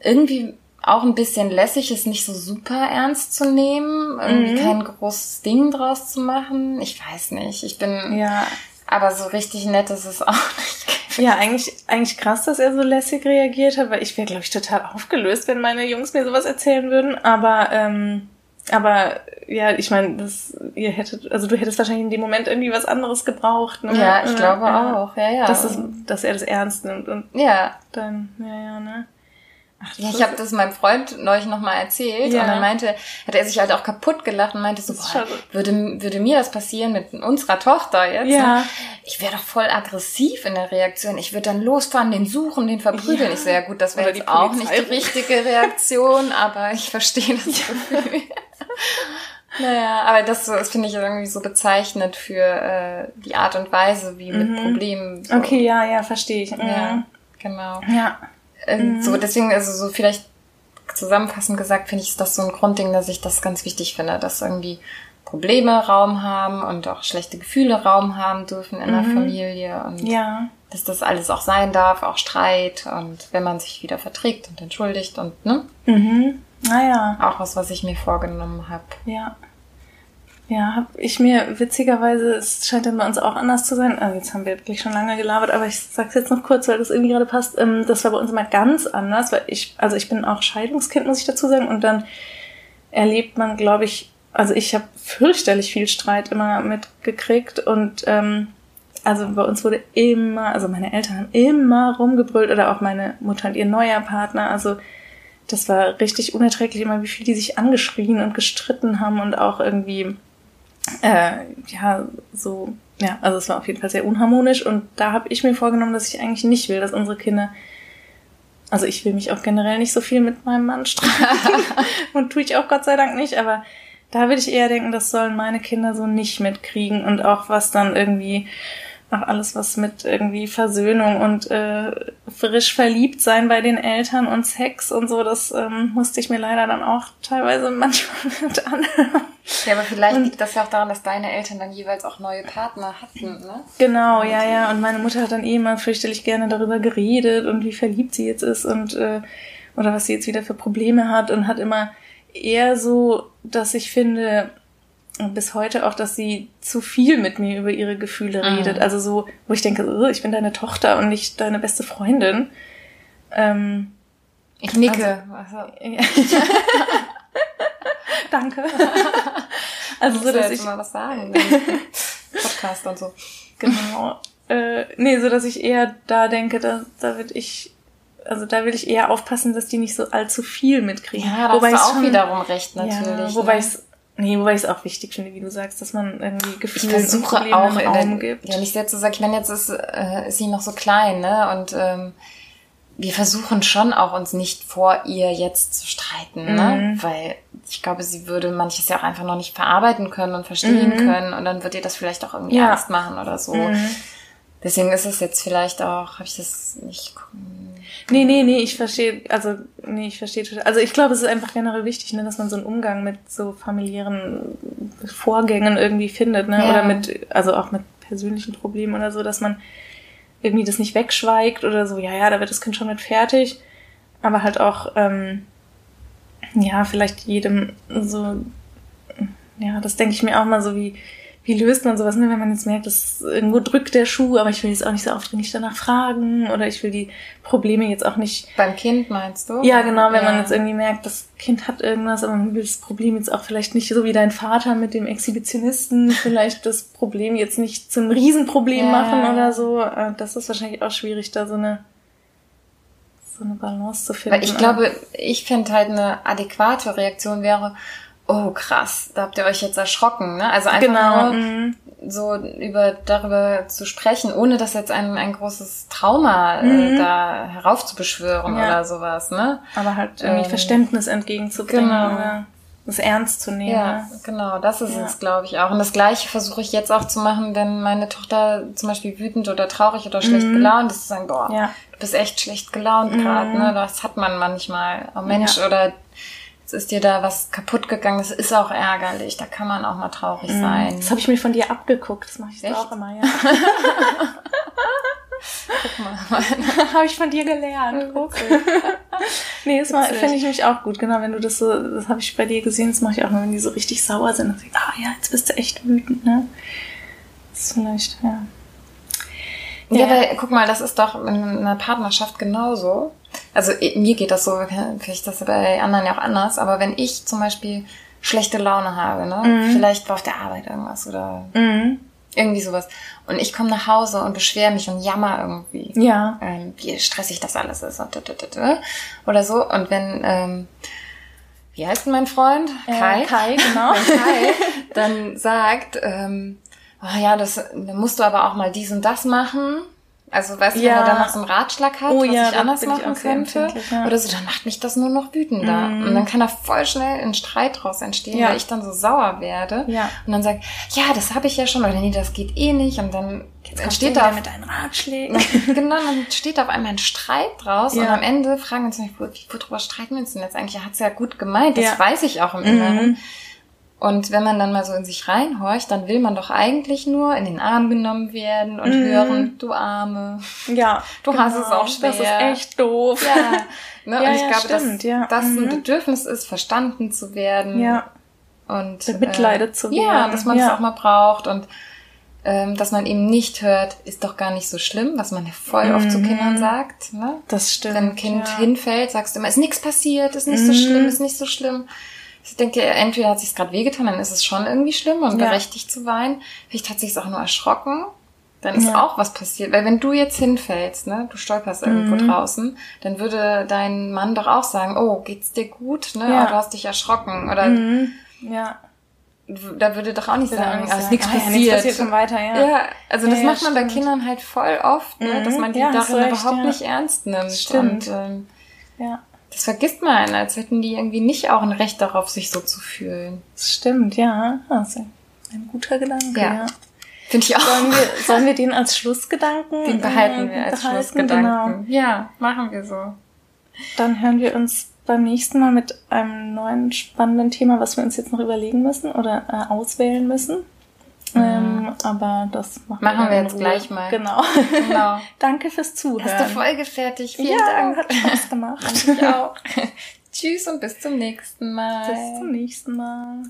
Irgendwie auch ein bisschen lässig, es nicht so super ernst zu nehmen, irgendwie Mhm. kein großes Ding draus zu machen. Ich weiß nicht, ich bin, Ja. aber so richtig nett ist es auch <laughs> nicht. Ja, eigentlich, eigentlich krass, dass er so lässig reagiert hat, weil ich wäre, glaube ich, total aufgelöst, wenn meine Jungs mir sowas erzählen würden. Aber, ähm, aber ja, ich meine, das, ihr hättet, also du hättest wahrscheinlich in dem Moment irgendwie was anderes gebraucht. Ne? Ja, ich glaube ja. auch, ja, ja. Dass, es, dass er das ernst nimmt und ja, dann, ja, ja, ne? Ach, Ja, ich habe das meinem Freund neulich nochmal erzählt Ja. und dann meinte, hat er sich halt auch kaputt gelacht und meinte so, boah, würde, würde mir das passieren mit unserer Tochter jetzt? Ja. Ne? Ich wäre doch voll aggressiv in der Reaktion. Ich würde dann losfahren, den suchen, den verprügeln. Ja. Ich so, ja gut, das wäre jetzt auch nicht die richtige Reaktion, aber ich verstehe das <laughs> Gefühl. Naja, aber das, das finde ich irgendwie so bezeichnend für äh, die Art und Weise, wie mit Problemen. So. Mhm. Okay, ja, ja, verstehe ich. Ja, Mhm. genau. Ja. Äh, So, deswegen, also so vielleicht zusammenfassend gesagt, finde ich, das so ein Grundding, dass ich das ganz wichtig finde, dass irgendwie Probleme Raum haben und auch schlechte Gefühle Raum haben dürfen in der Familie und Ja. dass das alles auch sein darf, auch Streit und wenn man sich wieder verträgt und entschuldigt und ne, Mhm. Naja. auch was, was ich mir vorgenommen habe. Ja. Ja, habe ich mir witzigerweise, es scheint dann bei uns auch anders zu sein. Also jetzt haben wir wirklich schon lange gelabert, aber ich sag's jetzt noch kurz, weil das irgendwie gerade passt. Ähm, das war bei uns immer ganz anders, weil ich, also ich bin auch Scheidungskind, muss ich dazu sagen, und dann erlebt man, glaube ich, also ich habe fürchterlich viel Streit immer mitgekriegt und ähm, also bei uns wurde immer, also meine Eltern haben immer rumgebrüllt oder auch meine Mutter und ihr neuer Partner, also das war richtig unerträglich immer, wie viel die sich angeschrien und gestritten haben und auch irgendwie, äh, ja, so, ja, also es war auf jeden Fall sehr unharmonisch und da habe ich mir vorgenommen, dass ich eigentlich nicht will, dass unsere Kinder, also ich will mich auch generell nicht so viel mit meinem Mann streiten <laughs> und tue ich auch Gott sei Dank nicht, aber da würde ich eher denken, das sollen meine Kinder so nicht mitkriegen und auch was dann irgendwie auch alles, was mit irgendwie Versöhnung und äh, frisch verliebt sein bei den Eltern und Sex und so, das ähm, musste ich mir leider dann auch teilweise <laughs> manchmal mit anhören. Ja, aber vielleicht liegt das ja auch daran, dass deine Eltern dann jeweils auch neue Partner hatten, ne? Genau, ja, ja. Und meine Mutter hat dann eh immer fürchterlich gerne darüber geredet und wie verliebt sie jetzt ist und äh, oder was sie jetzt wieder für Probleme hat und hat immer eher so, dass ich finde, und bis heute auch, dass sie zu viel mit mir über ihre Gefühle redet. Also so, wo ich denke, "Ugh, ich bin deine Tochter und nicht deine beste Freundin. Ähm, Ich nicke. Also, <laughs> <laughs> ja. Danke. also so, dass ich mal was sagen. Podcast und so. Genau. äh, nee, so dass ich eher da denke, da, da würde ich, also da will ich eher aufpassen, dass die nicht so allzu viel mitkriegen. Ja, da hast du auch schon- wiederum recht, Ja, natürlich. wobei ne? ich's, nee, wobei ich es auch wichtig finde, wie du sagst, dass man irgendwie ich Gefühle und versuche Probleme auch in Raum der, gibt. ja nicht sehr zu sagen, ich meine, jetzt ist, äh, ist sie noch so klein, ne? Und ähm, wir versuchen schon auch uns nicht vor ihr jetzt zu streiten, ne? Mhm. Weil ich glaube, sie würde manches ja auch einfach noch nicht verarbeiten können und verstehen können und dann wird ihr das vielleicht auch irgendwie Mhm. Ja. Angst machen oder so. Deswegen ist es jetzt vielleicht auch, habe ich das nicht. Nee, nee, nee, ich verstehe, also, nee, ich verstehe total. Also ich glaube, es ist einfach generell wichtig, ne, dass man so einen Umgang mit so familiären Vorgängen irgendwie findet, ne? Ja. Oder mit, also auch mit persönlichen Problemen oder so, dass man irgendwie das nicht wegschweigt oder so, ja, ja, da wird das Kind schon mit fertig, aber halt auch, ähm, ja, vielleicht jedem so, ja, das denke ich mir auch mal so, wie, wie löst man sowas, ne, wenn man jetzt merkt, dass irgendwo drückt der Schuh, aber ich will jetzt auch nicht so aufdringlich danach fragen oder ich will die Probleme jetzt auch nicht Beim Kind meinst du? ja, genau, wenn man Ja. jetzt irgendwie merkt, das Kind hat irgendwas, aber man will das Problem jetzt auch vielleicht nicht so wie dein Vater mit dem Exhibitionisten, vielleicht das Problem jetzt nicht zum Riesenproblem Ja, machen oder so. Äh, Das ist wahrscheinlich auch schwierig, da so eine, so eine Balance zu finden. Weil ich glaube, ich finde halt eine adäquate Reaktion wäre, oh krass, da habt ihr euch jetzt erschrocken, ne? Also einfach genau. nur mhm. so über darüber zu sprechen, ohne dass jetzt ein, ein großes Trauma Mhm. äh, da heraufzubeschwören Ja. oder sowas, ne? Aber halt irgendwie Ähm, Verständnis entgegenzubringen genau. oder das ernst zu nehmen. Ja, ne? genau, das ist Ja. es, glaube ich, auch. Und das Gleiche versuche ich jetzt auch zu machen, wenn meine Tochter zum Beispiel wütend oder traurig oder schlecht Mhm. gelaunt ist, zu sagen, boah, Ja. du bist echt schlecht gelaunt Mhm. gerade, ne? Das hat man manchmal. Oh Mensch, Ja. oder ist dir da was kaputt gegangen, das ist auch ärgerlich, da kann man auch mal traurig Mhm. sein. Das habe ich mir von dir abgeguckt, das mache ich Echt? auch immer, ja. <laughs> Guck mal. <laughs> habe ich von dir gelernt. Guck. <laughs> nee, das finde ich nämlich auch gut. Genau, wenn du das so, das habe ich bei dir gesehen, das mache ich auch nur, wenn die so richtig sauer sind. Dann ich, ah ja, jetzt bist du echt wütend, ne? Das ist vielleicht, ja. Ja, weil, guck mal, das ist doch in einer Partnerschaft genauso. Also mir geht das so, vielleicht das bei anderen ja auch anders, aber wenn ich zum Beispiel schlechte Laune habe, ne? Mhm. Vielleicht war auf der Arbeit irgendwas oder Mhm. irgendwie sowas. Und ich komme nach Hause und beschwere mich und jammer irgendwie, Ja. ähm, wie stressig das alles ist und oder so. Und wenn, ähm, wie heißt denn mein Freund? Äh, Kai, genau. <laughs> Wenn Kai <laughs> dann sagt, ähm, oh ja, das dann musst du aber auch mal dies und das machen. Also weißt du, Ja. wenn er dann noch so einen Ratschlag hat, Oh was ja, ich da anders ich machen sehr könnte. ja. Oder so, dann macht mich das nur noch wütender. Mhm. Und dann kann da voll schnell ein Streit draus entstehen, weil ich dann so sauer werde. Ja. Und dann sage, ja, das habe ich ja schon, oder nee, das geht eh nicht. Und dann <laughs> entsteht da da mit deinen Ratschlägen. genau, dann steht auf einmal ein Streit draus und am Ende fragen wir uns worüber streiten wir uns denn jetzt eigentlich? Er hat es ja gut gemeint, das weiß ich auch im Inneren. Mhm. Und wenn man dann mal so in sich reinhorcht, dann will man doch eigentlich nur in den Arm genommen werden und Mhm. hören, du Arme. Ja. Du hast es auch schwer. Das ist echt doof. Ja, ne? <laughs> Ja, und ich ja, glaube, stimmt, dass ja. das ein Mhm. Bedürfnis ist, verstanden zu werden. Ja. Und Bemitleidet zu Ja, werden. dass man Ja. es auch mal braucht und ähm, dass man eben nicht hört, ist doch gar nicht so schlimm, was man ja voll oft zu Mhm. Kindern sagt. Ne? Das stimmt. Wenn ein Kind ja. hinfällt, sagst du immer, ist nichts passiert, ist nicht so Mhm. schlimm, ist nicht so schlimm. Ich denke, entweder hat sich gerade wehgetan, dann ist es schon irgendwie schlimm und Ja. berechtigt zu weinen. Vielleicht hat sich auch nur erschrocken. Dann ist Ja. auch was passiert. Weil wenn du jetzt hinfällst, ne, du stolperst irgendwo Mhm. draußen, dann würde dein Mann doch auch sagen, oh, geht's dir gut, ne? Ja. Oh, du hast dich erschrocken. Oder Mhm. Ja. da würde doch auch nicht sagen, nicht sagen, nichts ah, ja, passiert. nichts passiert schon weiter, ja. Ja, also das Ja, ja, macht man bei stimmt. Kindern halt voll oft, ne, Mhm. dass man die Ja, darin recht, überhaupt ja. nicht ernst nimmt. Stimmt. Und ähm, Ja. Das vergisst man, als hätten die irgendwie nicht auch ein Recht darauf, sich so zu fühlen. Das stimmt, ja. Das ist ein, guter Gedanke, Ja. ja. Finde ich auch. Sollen wir, sollen wir den als Schlussgedanken Den behalten äh, wir als behalten? Schlussgedanken. Genau. Ja, machen wir so. Dann hören wir uns beim nächsten Mal mit einem neuen spannenden Thema, was wir uns jetzt noch überlegen müssen oder äh, auswählen müssen. Ähm, aber das machen. Machen wir in jetzt Ruhe. gleich mal. Genau. Genau. <laughs> Danke fürs Zuhören. Hast du Folge fertig? Vielen ja, Dank. hat Spaß gemacht. <laughs> Ich auch. <laughs> Tschüss und bis zum nächsten Mal. Bis zum nächsten Mal.